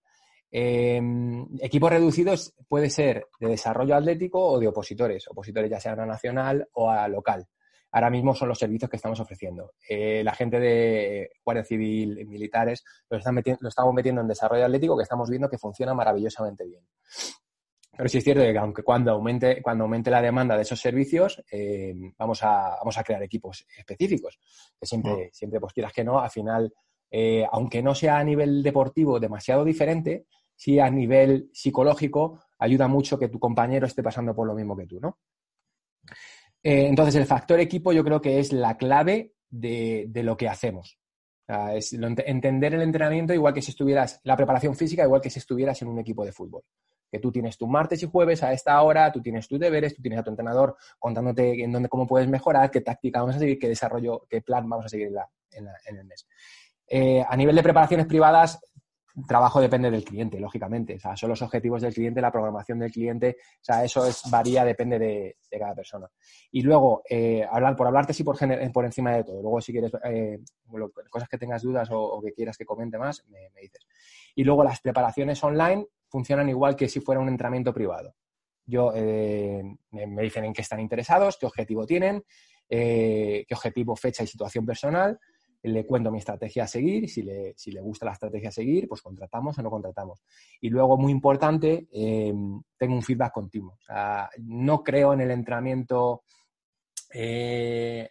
Em, equipos reducidos puede ser de desarrollo atlético o de opositores, opositores ya sean a nacional o a local. Ahora mismo son los servicios que estamos ofreciendo. Eh, la gente de Guardia Civil, militares, lo, están lo estamos metiendo en desarrollo atlético que estamos viendo que funciona maravillosamente bien. Pero sí es cierto que aunque cuando aumente, cuando aumente la demanda de esos servicios, em, vamos, a, vamos a crear equipos específicos. Que siempre, siempre pues quieras que no, al final eh, aunque no sea a nivel deportivo demasiado diferente, sí a nivel psicológico ayuda mucho que tu compañero esté pasando por lo mismo que tú, ¿no? Eh, entonces, el factor equipo yo creo que es la clave de, lo que hacemos. es entender el entrenamiento igual que si estuvieras, la preparación física igual que si estuvieras en un equipo de fútbol. Que tú tienes tu martes y jueves a esta hora, tú tienes tus deberes, tú tienes a tu entrenador contándote en dónde, cómo puedes mejorar, qué táctica vamos a seguir, qué desarrollo, qué plan vamos a seguir en el mes. Eh, a nivel de preparaciones privadas, trabajo depende del cliente, lógicamente. O sea, son los objetivos del cliente, la programación del cliente. O sea, eso es, varía, depende de, cada persona. Y luego, eh, hablar, por hablarte sí por, por encima de todo. Luego, si quieres, eh, cosas que tengas dudas o, que quieras que comente más, me, dices. Y luego, las preparaciones online funcionan igual que si fuera un entrenamiento privado. Yo me dicen en qué están interesados, qué objetivo tienen, qué objetivo, fecha y situación personal le cuento mi estrategia a seguir, si le, si le gusta la estrategia a seguir, pues contratamos o no contratamos. Y luego, muy importante, em, tengo un feedback continuo. no creo en el entrenamiento, eh,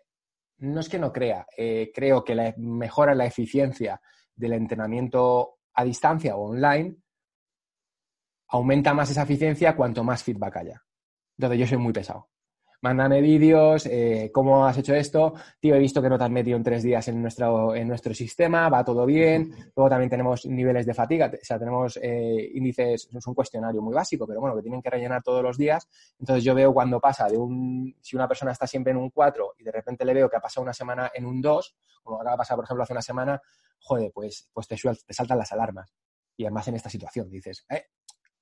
no es que no crea, eh, creo que la, mejora la eficiencia del entrenamiento a distancia o online, aumenta más esa eficiencia cuanto más feedback haya. Entonces yo soy muy pesado mándame vídeos, eh, cómo has hecho esto, tío, he visto que no te has metido en tres días en nuestro, en nuestro sistema, va todo bien. Luego también tenemos niveles de fatiga, o sea, tenemos eh, índices, es un cuestionario muy básico, pero bueno, que tienen que rellenar todos los días. Entonces yo veo cuando pasa de un, si una persona está siempre en un 4 y de repente le veo que ha pasado una semana en un 2, como acaba de pasar, por ejemplo, hace una semana, joder, pues, pues te, te saltan las alarmas. Y además en esta situación dices, eh,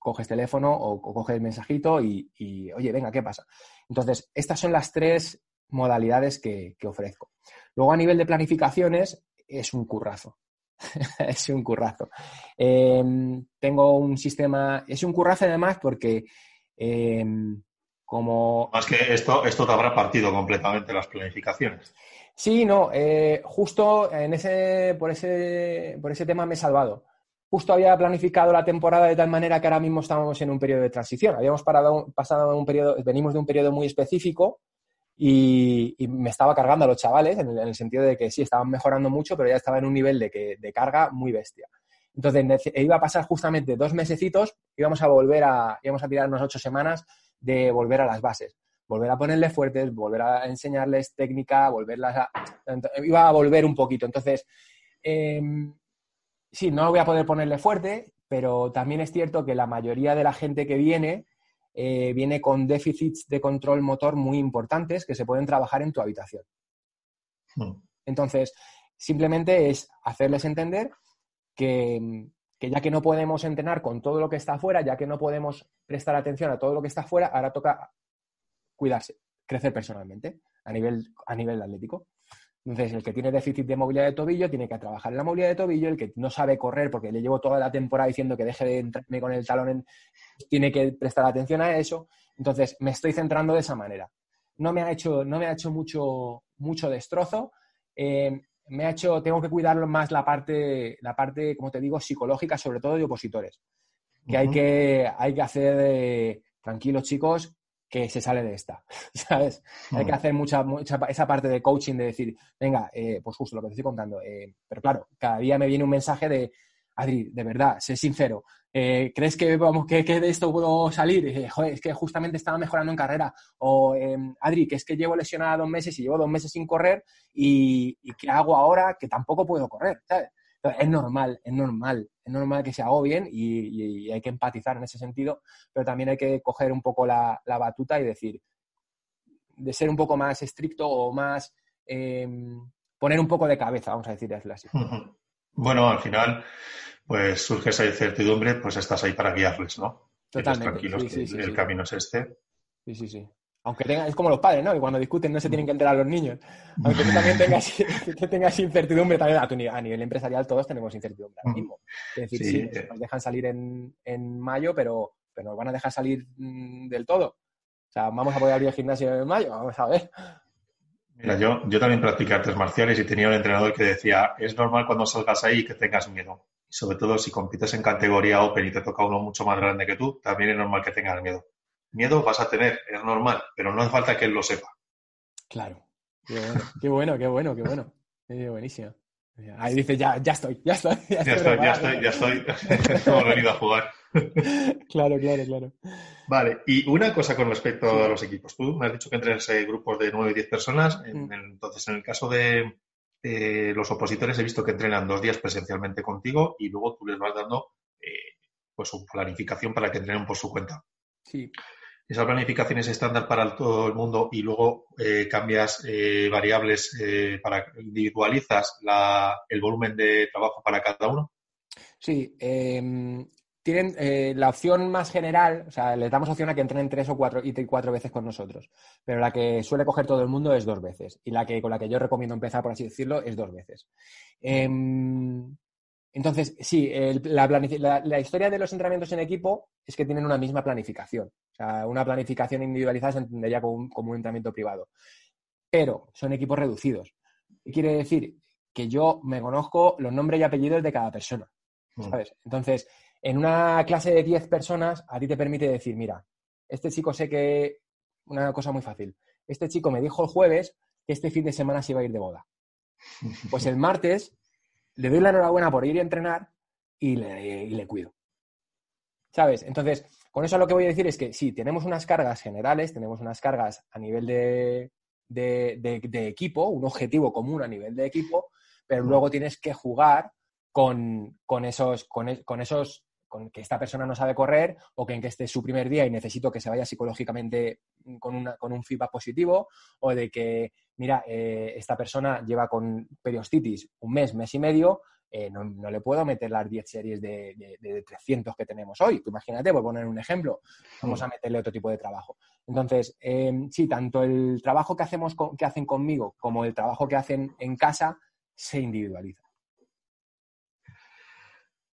coges teléfono o, coges el mensajito y, oye, venga, ¿qué pasa? Entonces, estas son las tres modalidades que, ofrezco. Luego, a nivel de planificaciones, es un currazo. es un currazo. Em, tengo un sistema, es un currazo además porque em, como... Más que esto, esto te habrá partido completamente las planificaciones. Sí, no, eh, justo en ese, por, ese, por ese tema me he salvado justo había planificado la temporada de tal manera que ahora mismo estamos en un periodo de transición. Habíamos pasado un periodo, venimos de un periodo muy específico y, me estaba cargando a los chavales en el, sentido de que sí, estaban mejorando mucho, pero ya estaba en un nivel de, que, de carga muy bestia. Entonces iba a pasar justamente dos mesecitos, íbamos a volver a, íbamos a tirarnos ocho semanas de volver a las bases volver a ponerles fuertes, volver a enseñarles técnica, volverlas a... Iba a volver un poquito. Entonces, em, sí, no voy a poder ponerle fuerte, pero también es cierto que la mayoría de la gente que viene eh, viene con déficits de control motor muy importantes que se pueden trabajar en tu habitación. Hmm. Entonces, simplemente es hacerles entender que, ya que no podemos entrenar con todo lo que está afuera, ya que no podemos prestar atención a todo lo que está afuera, ahora toca cuidarse, crecer personalmente a nivel, a nivel atlético. Entonces, el que tiene déficit de movilidad de tobillo tiene que trabajar en la movilidad de tobillo, el que no sabe correr porque le llevo toda la temporada diciendo que deje de entrarme con el talón, tiene que prestar atención a eso. Entonces, me estoy centrando de esa manera. No me ha hecho, no me ha hecho mucho, mucho destrozo. Eh, me ha hecho, tengo que cuidar más la parte, la parte, como te digo, psicológica, sobre todo de opositores. Que hay que, hay que hacer, tranquilos chicos, que se sale de esta, ¿sabes? Hay que hacer mucha, mucha, esa parte de coaching de decir, venga, eh, pues justo lo que te estoy contando. Eh, pero claro, cada día me viene un mensaje de, Adri, de verdad, sé sincero, eh, ¿crees que, vamos, que, de esto puedo salir? Joder, es que justamente estaba mejorando en carrera. O, em, Adri, que es que llevo lesionada dos meses y llevo dos meses sin correr y, y ¿qué hago ahora? Que tampoco puedo correr, ¿sabes? Es normal, es normal, es normal que se bien y, y, hay que empatizar en ese sentido, pero también hay que coger un poco la, batuta y decir, de ser un poco más estricto o más, em, poner un poco de cabeza, vamos a decir así. Bueno, al final, pues surge esa incertidumbre, pues estás ahí para guiarles, ¿no? Totalmente. tranquilos el camino es este. Sí, sí, sí. Aunque tenga, es como los padres, ¿no? Que cuando discuten no se tienen que enterar los niños. Aunque tú también tengas, que tengas incertidumbre, también a, tu, a, nivel empresarial todos tenemos incertidumbre ahora mismo. Es decir, sí, nos dejan salir en, en, mayo, pero, pero nos van a dejar salir mm, del todo. O sea, vamos a poder abrir el gimnasio en mayo, vamos a ver. Mira, yo, yo también practiqué artes marciales y tenía un entrenador que decía, es normal cuando salgas ahí que tengas miedo. Y sobre todo si compites en categoría Open y te toca uno mucho más grande que tú, también es normal que tengas miedo miedo vas a tener, es normal, pero no hace falta que él lo sepa. Claro. Qué bueno, qué bueno, qué bueno. Qué buenísimo. Ahí dice, ya, ya estoy, ya estoy. Ya, estoy, ya estoy, ya estoy. Hemos venido a jugar. claro, claro, claro. Vale, y una cosa con respecto a los equipos. Tú me has dicho que entrenas grupos de 9 y 10 personas. Mm. entonces, en el caso de los opositores, he visto que entrenan dos días presencialmente contigo y luego tú les vas dando eh, pues su planificación para que entrenen por su cuenta. Sí esa planificación es estándar para todo el mundo y luego eh, cambias eh, variables eh, para individualizas el volumen de trabajo para cada uno? Sí, em, tienen la opción más general, o sea, les damos opción a que entrenen tres o cuatro y cuatro veces con nosotros, pero la que suele coger todo el mundo es dos veces y la que con la que yo recomiendo empezar, por así decirlo, es dos veces. Em, entonces, sí, la, historia de los entrenamientos en equipo es que tienen una misma planificación. O sea, una planificación individualizada se entendería como un, como un entrenamiento privado. Pero son equipos reducidos. ¿Qué quiere decir? Que yo me conozco los nombres y apellidos de cada persona. Mm. ¿Sabes? Entonces, en una clase de 10 personas, a ti te permite decir, mira, este chico sé que. Una cosa muy fácil. Este chico me dijo el jueves que este fin de semana se iba a ir de boda. Pues el martes le doy la enhorabuena por ir a entrenar y le, cuido. ¿Sabes? Entonces, con eso lo que voy a decir es que sí, tenemos unas cargas generales, tenemos unas cargas a nivel de, equipo, un objetivo común a nivel de equipo, pero luego tienes que jugar con, esos, con, e, con esos con que esta persona no sabe correr o que en que este es su primer día y necesito que se vaya psicológicamente con, una, con un feedback positivo o de que, mira, eh, esta persona lleva con periostitis un mes, mes y medio, eh, no, le puedo meter las 10 series de, de, 300 que tenemos hoy. imagínate, por poner un ejemplo, vamos a meterle otro tipo de trabajo. Entonces, em, sí, tanto el trabajo que, hacemos que hacen conmigo como el trabajo que hacen en casa se individualiza.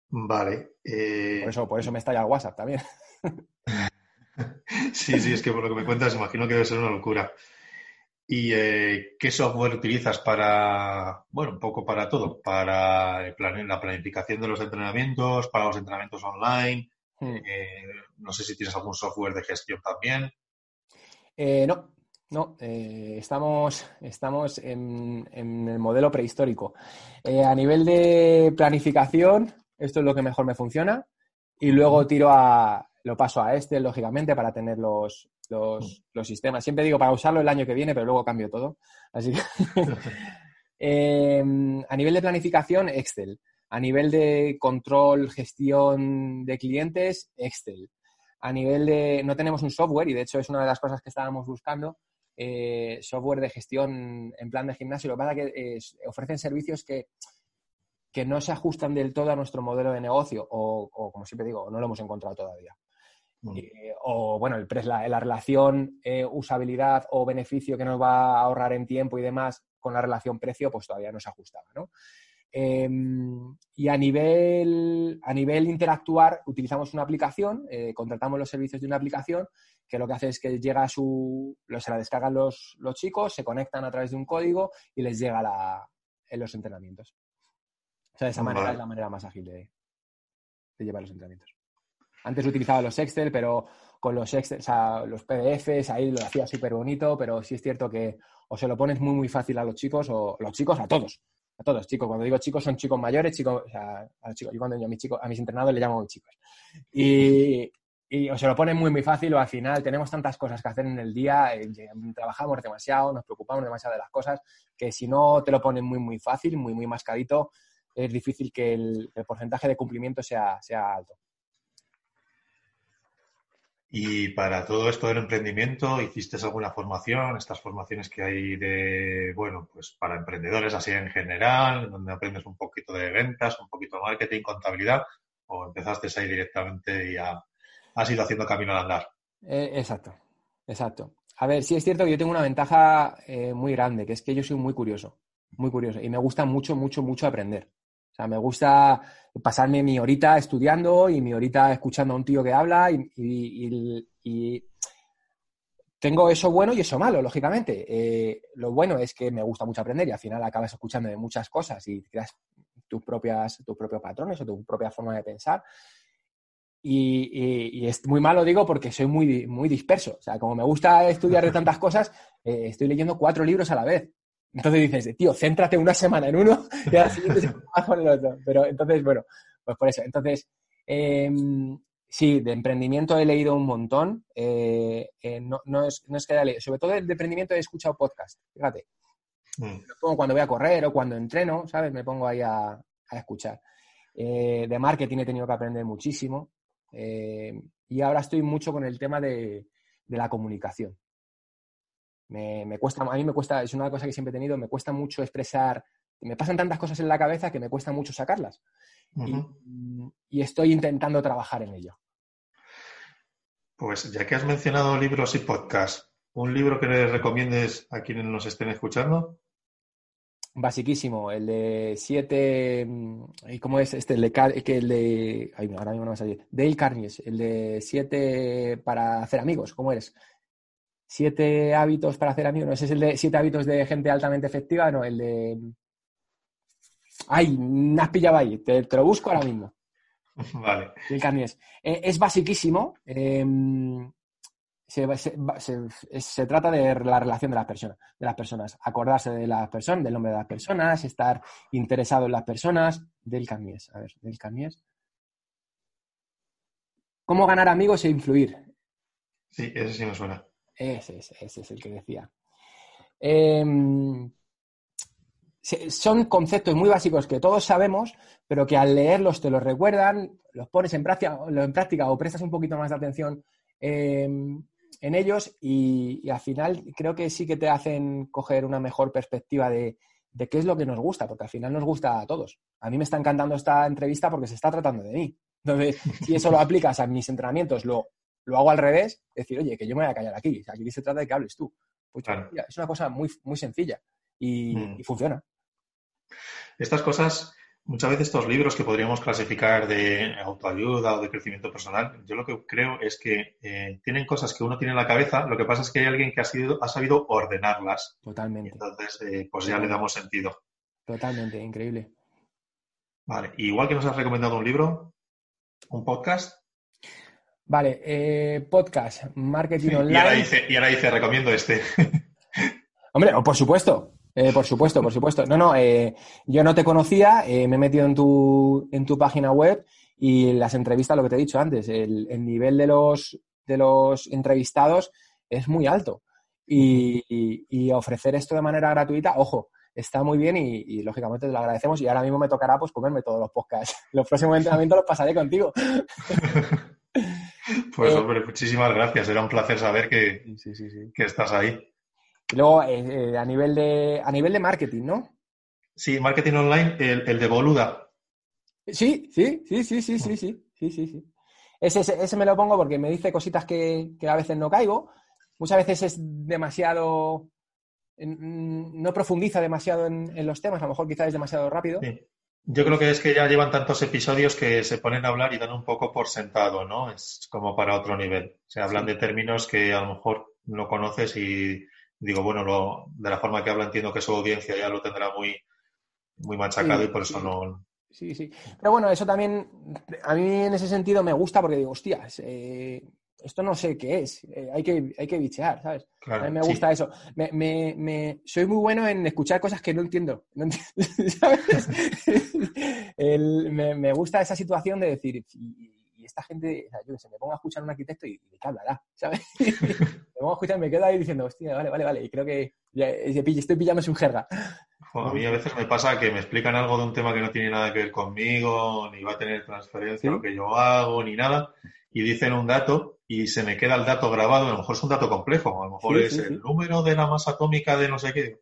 Vale. Eh, por, eso, por eso me estalla el WhatsApp también. sí, sí, es que por lo que me cuentas, imagino que debe ser una locura. ¿Y eh, qué software utilizas para, bueno, un poco para todo? Para la planificación de los entrenamientos, para los entrenamientos online. Hmm. Eh, no sé si tienes algún software de gestión también. no, no, estamos, estamos en, en, el modelo prehistórico. a nivel de planificación, esto es lo que mejor me funciona, y luego tiro a, lo paso a este, lógicamente, para tener los, los, sistemas. Siempre digo para usarlo el año que viene, pero luego cambio todo. Así que, em, a nivel de planificación, Excel. A nivel de control, gestión de clientes, Excel. A nivel de, no tenemos un software, y de hecho es una de las cosas que estábamos buscando, eh, software de gestión en plan de gimnasio. Lo que pasa es que ofrecen servicios que que no se ajustan del todo a nuestro modelo de negocio o, como siempre digo, no lo hemos encontrado todavía. Mm. Eh, o bueno, el, la, la relación eh, usabilidad o beneficio que nos va a ahorrar en tiempo y demás con la relación precio, pues todavía no se ajustaba, ¿no? Em, y a nivel, a nivel interactuar, utilizamos una aplicación, eh, contratamos los servicios de una aplicación que lo que hace es que llega a su, se la descargan los, los chicos, se conectan a través de un código y les llega la, en los entrenamientos. O sea, de esa manera es la manera más ágil de, llevar los entrenamientos. Antes utilizaba los Excel, pero con los Excel, o sea, los PDFs, ahí lo hacía súper bonito, pero sí es cierto que o se lo pones muy, muy fácil a los chicos, o los chicos, a todos. A todos, chicos. Cuando digo chicos, son chicos mayores, chicos, o sea, a los chicos, yo cuando yo a mis chicos, a mis entrenados le llamo chicos. Y, o se lo ponen muy, muy fácil, o al final tenemos tantas cosas que hacer en el día, eh, trabajamos demasiado, nos preocupamos demasiado de las cosas, que si no te lo ponen muy, muy fácil, muy, muy mascadito, es difícil que el, porcentaje de cumplimiento sea, sea alto. Y para todo esto del emprendimiento, ¿hiciste alguna formación? Estas formaciones que hay de, bueno, pues para emprendedores así en general, donde aprendes un poquito de ventas, un poquito de marketing, contabilidad, o empezaste ahí directamente y ya has ido haciendo camino al andar. Eh, exacto, exacto. A ver, sí es cierto que yo tengo una ventaja eh, muy grande, que es que yo soy muy curioso, muy curioso, y me gusta mucho, mucho, mucho aprender. O sea, me gusta pasarme mi horita estudiando y mi horita escuchando a un tío que habla y, tengo eso bueno y eso malo, lógicamente. Eh, lo bueno es que me gusta mucho aprender y al final acabas escuchando de muchas cosas y creas tus, propias, tus propios patrones o tu propia forma de pensar. Y, es muy malo, digo, porque soy muy, muy disperso. O sea, como me gusta estudiar de tantas cosas, eh, estoy leyendo cuatro libros a la vez. Entonces dices, tío, céntrate una semana en uno y al siguiente se con el otro. Pero entonces, bueno, pues por eso. Entonces, em, sí, de emprendimiento he leído un montón. Eh, eh, no, no, es, no es que haya leído. Sobre todo de emprendimiento he escuchado podcast, fíjate. Mm. pongo cuando voy a correr o cuando entreno, ¿sabes? Me pongo ahí a, a escuchar. Eh, de marketing he tenido que aprender muchísimo. y ahora estoy mucho con el tema de, de la comunicación. Me, cuesta, a mí me cuesta, es una cosa que siempre he tenido, me cuesta mucho expresar, me pasan tantas cosas en la cabeza que me cuesta mucho sacarlas. y, estoy intentando trabajar en ello. Pues ya que has mencionado libros y podcasts, ¿un libro que les recomiendes a quienes nos estén escuchando? Basiquísimo, el de siete, ¿y cómo es este? El de, que el de, ahora mismo no me a salir, Dale Carnegie, el de siete para hacer amigos, ¿cómo eres? Siete hábitos para hacer amigos. No, ese es el de siete hábitos de gente altamente efectiva, no, el de. Ay, me has pillado ahí, te, lo busco ahora mismo. Vale. El carnies. Eh, es basiquísimo. Em, se, trata de la relación de las personas, de las personas, acordarse de las personas, del nombre de las personas, estar interesado en las personas, del Carnies. A ver, del Carnies. ¿Cómo ganar amigos e influir? Sí, ese sí me suena. Ese, ese es el que decía. Em, son conceptos muy básicos que todos sabemos, pero que al leerlos te los recuerdan, los pones en práctica, en práctica o prestas un poquito más de atención em, en ellos y, al final creo que sí que te hacen coger una mejor perspectiva de, qué es lo que nos gusta, porque al final nos gusta a todos. A mí me está encantando esta entrevista porque se está tratando de mí. Entonces, si eso lo aplicas a mis entrenamientos, lo, lo hago al revés, decir, oye, que yo me voy a callar aquí, aquí se trata de que hables tú. Pues, es una cosa muy, muy sencilla y mm. funciona. Estas cosas, muchas veces estos libros que podríamos clasificar de autoayuda o de crecimiento personal, yo lo que creo es que eh, tienen cosas que uno tiene en la cabeza, lo que pasa es que hay alguien que ha, sido, ha sabido ordenarlas. Totalmente. entonces, eh, pues ya le damos sentido. Totalmente, increíble. Vale, igual que nos has recomendado un libro, un podcast. Vale, eh, podcast, marketing online. Y ahora, dice, y ahora dice, recomiendo este. Hombre, por supuesto, eh, por supuesto, por supuesto. No, no, eh, yo no te conocía, eh, me he metido en tu, en tu página web y las entrevistas, lo que te he dicho antes, el, nivel de los, de los entrevistados es muy alto. Y, ofrecer esto de manera gratuita, ojo, está muy bien y, lógicamente te lo agradecemos y ahora mismo me tocará pues comerme todos los podcasts. Los próximos entrenamientos los pasaré contigo. pues hombre, muchísimas gracias. Era un placer saber que, que estás ahí. Y luego, eh, eh, a, nivel de, a nivel de marketing, ¿no? Sí, marketing online, el, de Boluda. Sí, sí, sí, sí, sí, sí, sí, sí, sí, sí. Ese, ese, me lo pongo porque me dice cositas que, a veces no caigo. Muchas veces es demasiado... no profundiza demasiado en, los temas, a lo mejor quizás es demasiado rápido. Yo creo que es que ya llevan tantos episodios que se ponen a hablar y dan un poco por sentado, ¿no? Es como para otro nivel. Se hablan de términos que a lo mejor no conoces y digo, bueno, lo, de la forma que habla entiendo que su audiencia ya lo tendrá muy, muy machacado y por eso no... Sí, sí. Pero bueno, eso también, a mí en ese sentido me gusta porque digo, hostias, eh, esto no sé qué es, eh, hay, que, hay que bichear, ¿sabes? a mí me gusta eso. Me, me, me, soy muy bueno en escuchar cosas que no entiendo, ¿sabes? me, me, gusta esa situación de decir, y esta gente, o sea, yo que sé, me pongo a escuchar a un arquitecto y, ¿de qué hablará? ¿Sabes? me pongo a escuchar y me quedo ahí diciendo, hostia, vale, vale, vale. Y creo que ya, estoy pillándose un jerga. a mí a veces me pasa que me explican algo de un tema que no tiene nada que ver conmigo, ni va a tener transferencia lo que yo hago, ni nada, y dicen un dato y se me queda el dato grabado, a lo mejor es un dato complejo, a lo mejor es el número de la masa atómica de no sé qué.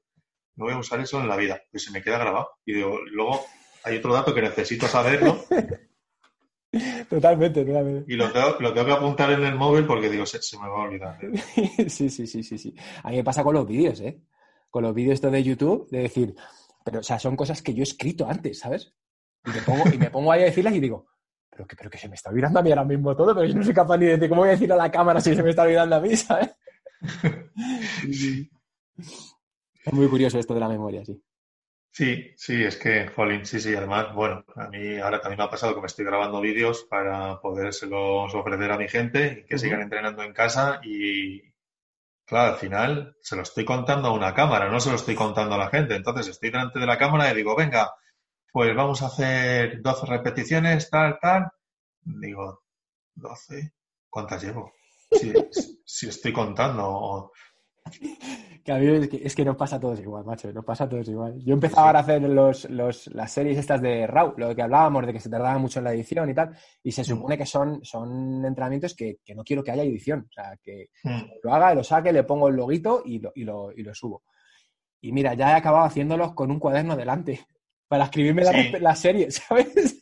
No voy a usar eso en la vida, pues se me queda grabado. Y digo, luego hay otro dato que necesito saberlo Totalmente, totalmente. Y lo tengo, lo tengo, que apuntar en el móvil porque digo, se, me va a olvidar. ¿eh? sí, sí, sí, sí, sí. A mí me pasa con los vídeos, ¿eh? Con los vídeos de YouTube, de decir, pero, o sea, son cosas que yo he escrito antes, ¿sabes? Y me pongo, y me pongo ahí a decirlas y digo, pero que, pero que se me está olvidando a mí ahora mismo todo, pero yo no soy capaz ni de decir, ¿cómo voy a decirlo a la cámara si se me está olvidando a mí, ¿sabes? Es muy curioso esto de la memoria, sí. Sí, sí, es que, jolín, sí, sí, además, bueno, a mí ahora también me ha pasado que me estoy grabando vídeos para podérselos ofrecer a mi gente y que sigan entrenando en casa y, claro, al final se lo estoy contando a una cámara, no se lo estoy contando a la gente. Entonces estoy delante de la cámara y digo, venga, pues vamos a hacer 12 repeticiones, tal, tal. Digo, 12, ¿cuántas llevo? Si, si estoy contando, es que, nos pasa a todos igual, macho, nos pasa a todos igual. Yo empezaba a hacer los, las series estas de Raw, lo que hablábamos de que se tardaba mucho en la edición y tal, y se supone que son, son entrenamientos que, no quiero que haya edición, o sea, que hmm. lo haga, lo saque, le pongo el loguito y lo, y lo, y lo subo. Y mira, ya he acabado haciéndolos con un cuaderno delante para escribirme la, serie, ¿sabes?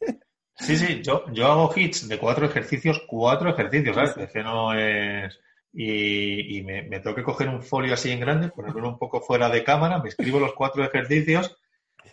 Sí, sí, yo, yo hago hits de cuatro ejercicios, cuatro ejercicios, ¿sabes? Que no es y, me, tengo que coger un folio así en grande, ponerlo un poco fuera de cámara, me escribo los cuatro ejercicios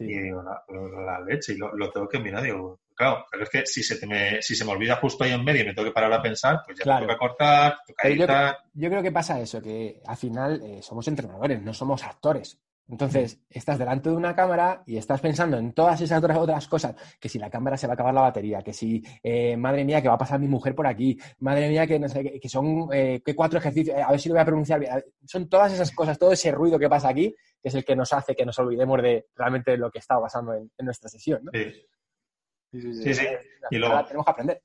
y digo, la, leche, y lo, tengo que mirar, digo, claro, pero es que si se, me, si se me olvida justo ahí en medio y me tengo que parar a pensar, pues ya tengo que cortar, toca editar. Yo, yo, creo que pasa eso, que al final eh, somos entrenadores, no somos actores. Entonces, estás delante de una cámara y estás pensando en todas esas otras, otras cosas, que si la cámara se va a acabar la batería, que si, eh, madre mía, que va a pasar mi mujer por aquí, madre mía, que no sé, que son eh, que cuatro ejercicios, eh, a ver si lo voy a pronunciar bien. Son todas esas cosas, todo ese ruido que pasa aquí, que es el que nos hace que nos olvidemos de realmente lo que está pasando en, nuestra sesión, ¿no? Sí. Sí, sí. Y luego, tenemos que aprender.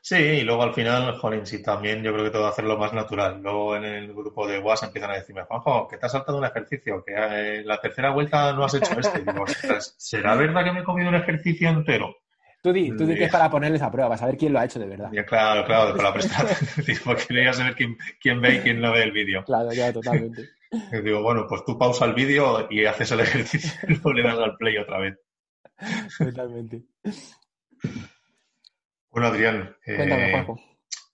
Sí, y luego al final, jolín, sí, también yo creo que todo hacerlo más natural. Luego en el grupo de WhatsApp empiezan a decirme, Juanjo, que te has saltado un ejercicio, que eh, la tercera vuelta no has hecho este. Y digo, ¿será verdad que me he comido un ejercicio entero? Tú di, tú di que es para ponerles a prueba, para saber quién lo ha hecho de verdad. claro, claro, para prestar porque quería saber quién, quién, ve y quién no ve el vídeo. Claro, ya, totalmente. Y digo, bueno, pues tú pausa el vídeo y haces el ejercicio y luego le das al play otra vez. Totalmente. Bueno, Adrián, eh,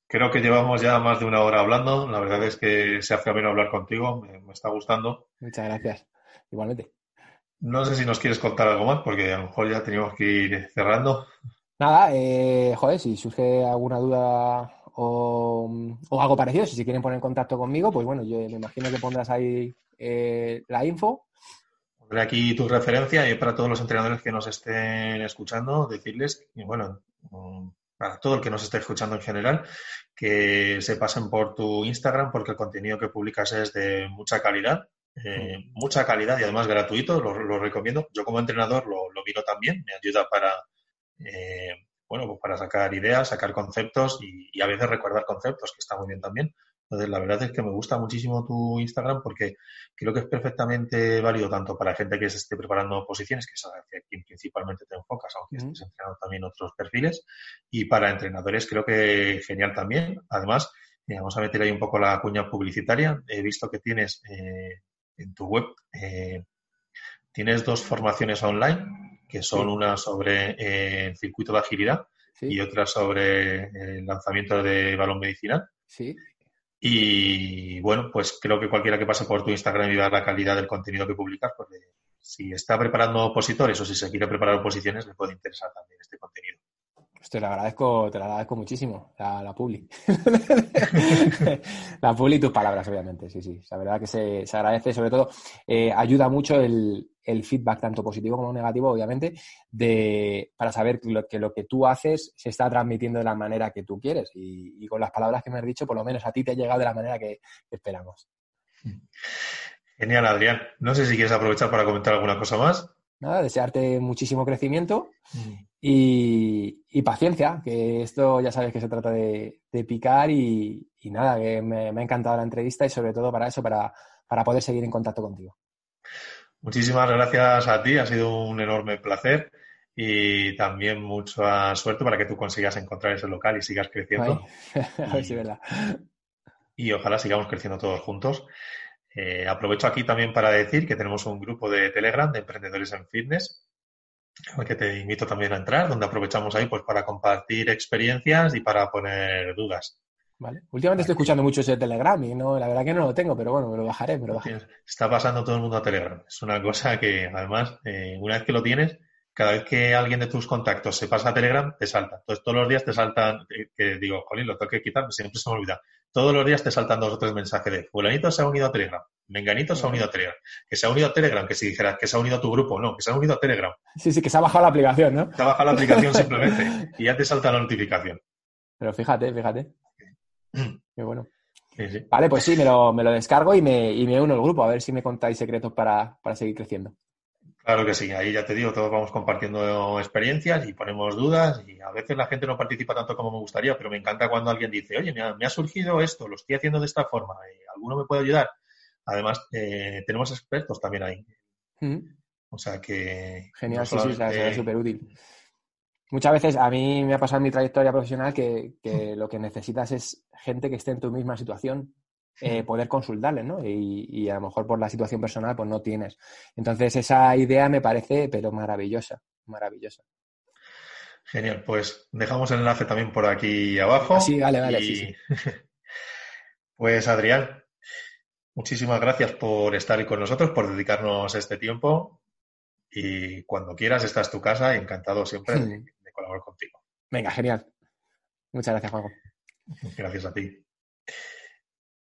creo que llevamos ya más de una hora hablando. La verdad es que se hace ameno hablar contigo, me, está gustando. Muchas gracias, igualmente. No sé si nos quieres contar algo más, porque a lo mejor ya tenemos que ir cerrando. Nada, eh, joder, si surge alguna duda o, algo parecido, si se quieren poner en contacto conmigo, pues bueno, yo me imagino que pondrás ahí eh, la info. Pondré aquí tu referencia y para todos los entrenadores que nos estén escuchando, decirles que, bueno, para todo el que nos esté escuchando en general, que se pasen por tu Instagram porque el contenido que publicas es de mucha calidad, eh, mucha calidad y además gratuito, lo, recomiendo. Yo como entrenador lo, lo, miro también, me ayuda para, eh, bueno, pues para sacar ideas, sacar conceptos y, y, a veces recordar conceptos, que está muy bien también. Entonces, la verdad es que me gusta muchísimo tu Instagram porque creo que es perfectamente válido tanto para gente que se esté preparando posiciones, que es a quien principalmente te enfocas, aunque estés entrenando también otros perfiles, y para entrenadores creo que genial también. Además, eh, vamos a meter ahí un poco la cuña publicitaria. He visto que tienes eh, en tu web, eh, tienes dos formaciones online, que son una sobre el circuito de agilidad y otra sobre el lanzamiento de balón medicinal. Sí. Y bueno, pues creo que cualquiera que pase por tu Instagram y vea la calidad del contenido que publicas, pues si está preparando opositores o si se quiere preparar oposiciones, le puede interesar también este contenido. Pues te lo agradezco, te lo agradezco muchísimo, la, la publi. la publi y tus palabras, obviamente, sí, sí. La verdad que se, se agradece, sobre todo, eh, ayuda mucho el, el, feedback, tanto positivo como negativo, obviamente, de, para saber que lo, que lo que tú haces se está transmitiendo de la manera que tú quieres. Y, y, con las palabras que me has dicho, por lo menos a ti te ha llegado de la manera que, esperamos. Genial, Adrián. No sé si quieres aprovechar para comentar alguna cosa más nada, desearte muchísimo crecimiento mm. y, paciencia, que esto ya sabes que se trata de, picar y, nada, que me, ha encantado la entrevista y sobre todo para eso, para, para poder seguir en contacto contigo. Muchísimas gracias a ti, ha sido un enorme placer y también mucha suerte para que tú consigas encontrar ese local y sigas creciendo. verdad. Y ojalá sigamos creciendo todos juntos. Eh, aprovecho aquí también para decir que tenemos un grupo de Telegram de emprendedores en fitness, al que te invito también a entrar, donde aprovechamos ahí pues para compartir experiencias y para poner dudas. Vale. Últimamente estoy escuchando mucho ese Telegram y no, la verdad que no lo tengo, pero bueno, me lo bajaré, me lo bajaré. Está pasando todo el mundo a Telegram. Es una cosa que además, eh, una vez que lo tienes, cada vez que alguien de tus contactos se pasa a Telegram, te salta. Entonces, todos los días te saltan, que, digo, jolín, lo tengo que quitar, siempre se me olvida. Todos los días te saltan dos o tres mensajes de, fulanito se ha unido a Telegram, menganito se ha unido a Telegram, que se ha unido a Telegram, que si dijeras que se ha unido a tu grupo, no, que se ha unido a Telegram. Sí, sí, que se ha bajado la aplicación, ¿no? Se ha bajado la aplicación simplemente y ya te salta la notificación. Pero fíjate, fíjate. Qué bueno. Vale, pues sí, me lo, me lo descargo y me, y me uno al grupo, a ver si me contáis secretos para, para seguir creciendo. Claro que sí, ahí ya te digo, todos vamos compartiendo experiencias y ponemos dudas y a veces la gente no participa tanto como me gustaría, pero me encanta cuando alguien dice, oye, me ha, surgido esto, lo estoy haciendo de esta forma, ¿alguno me puede ayudar? Además, eh, tenemos expertos también ahí. Mm. O sea que... Genial, sí, sí, es súper útil. Muchas veces a mí me ha pasado en mi trayectoria profesional que, que lo que necesitas es gente que esté en tu misma situación eh, poder consultarles, ¿no? Y, a lo mejor por la situación personal, pues no tienes. Entonces, esa idea me parece, pero maravillosa, maravillosa. Genial, pues dejamos el enlace también por aquí abajo. Sí, vale, vale, sí, pues Adrián, muchísimas gracias por estar con nosotros, por dedicarnos este tiempo y cuando quieras, esta es tu casa y encantado siempre de colaborar contigo. Venga, genial. Muchas gracias, Juanjo. Gracias a ti.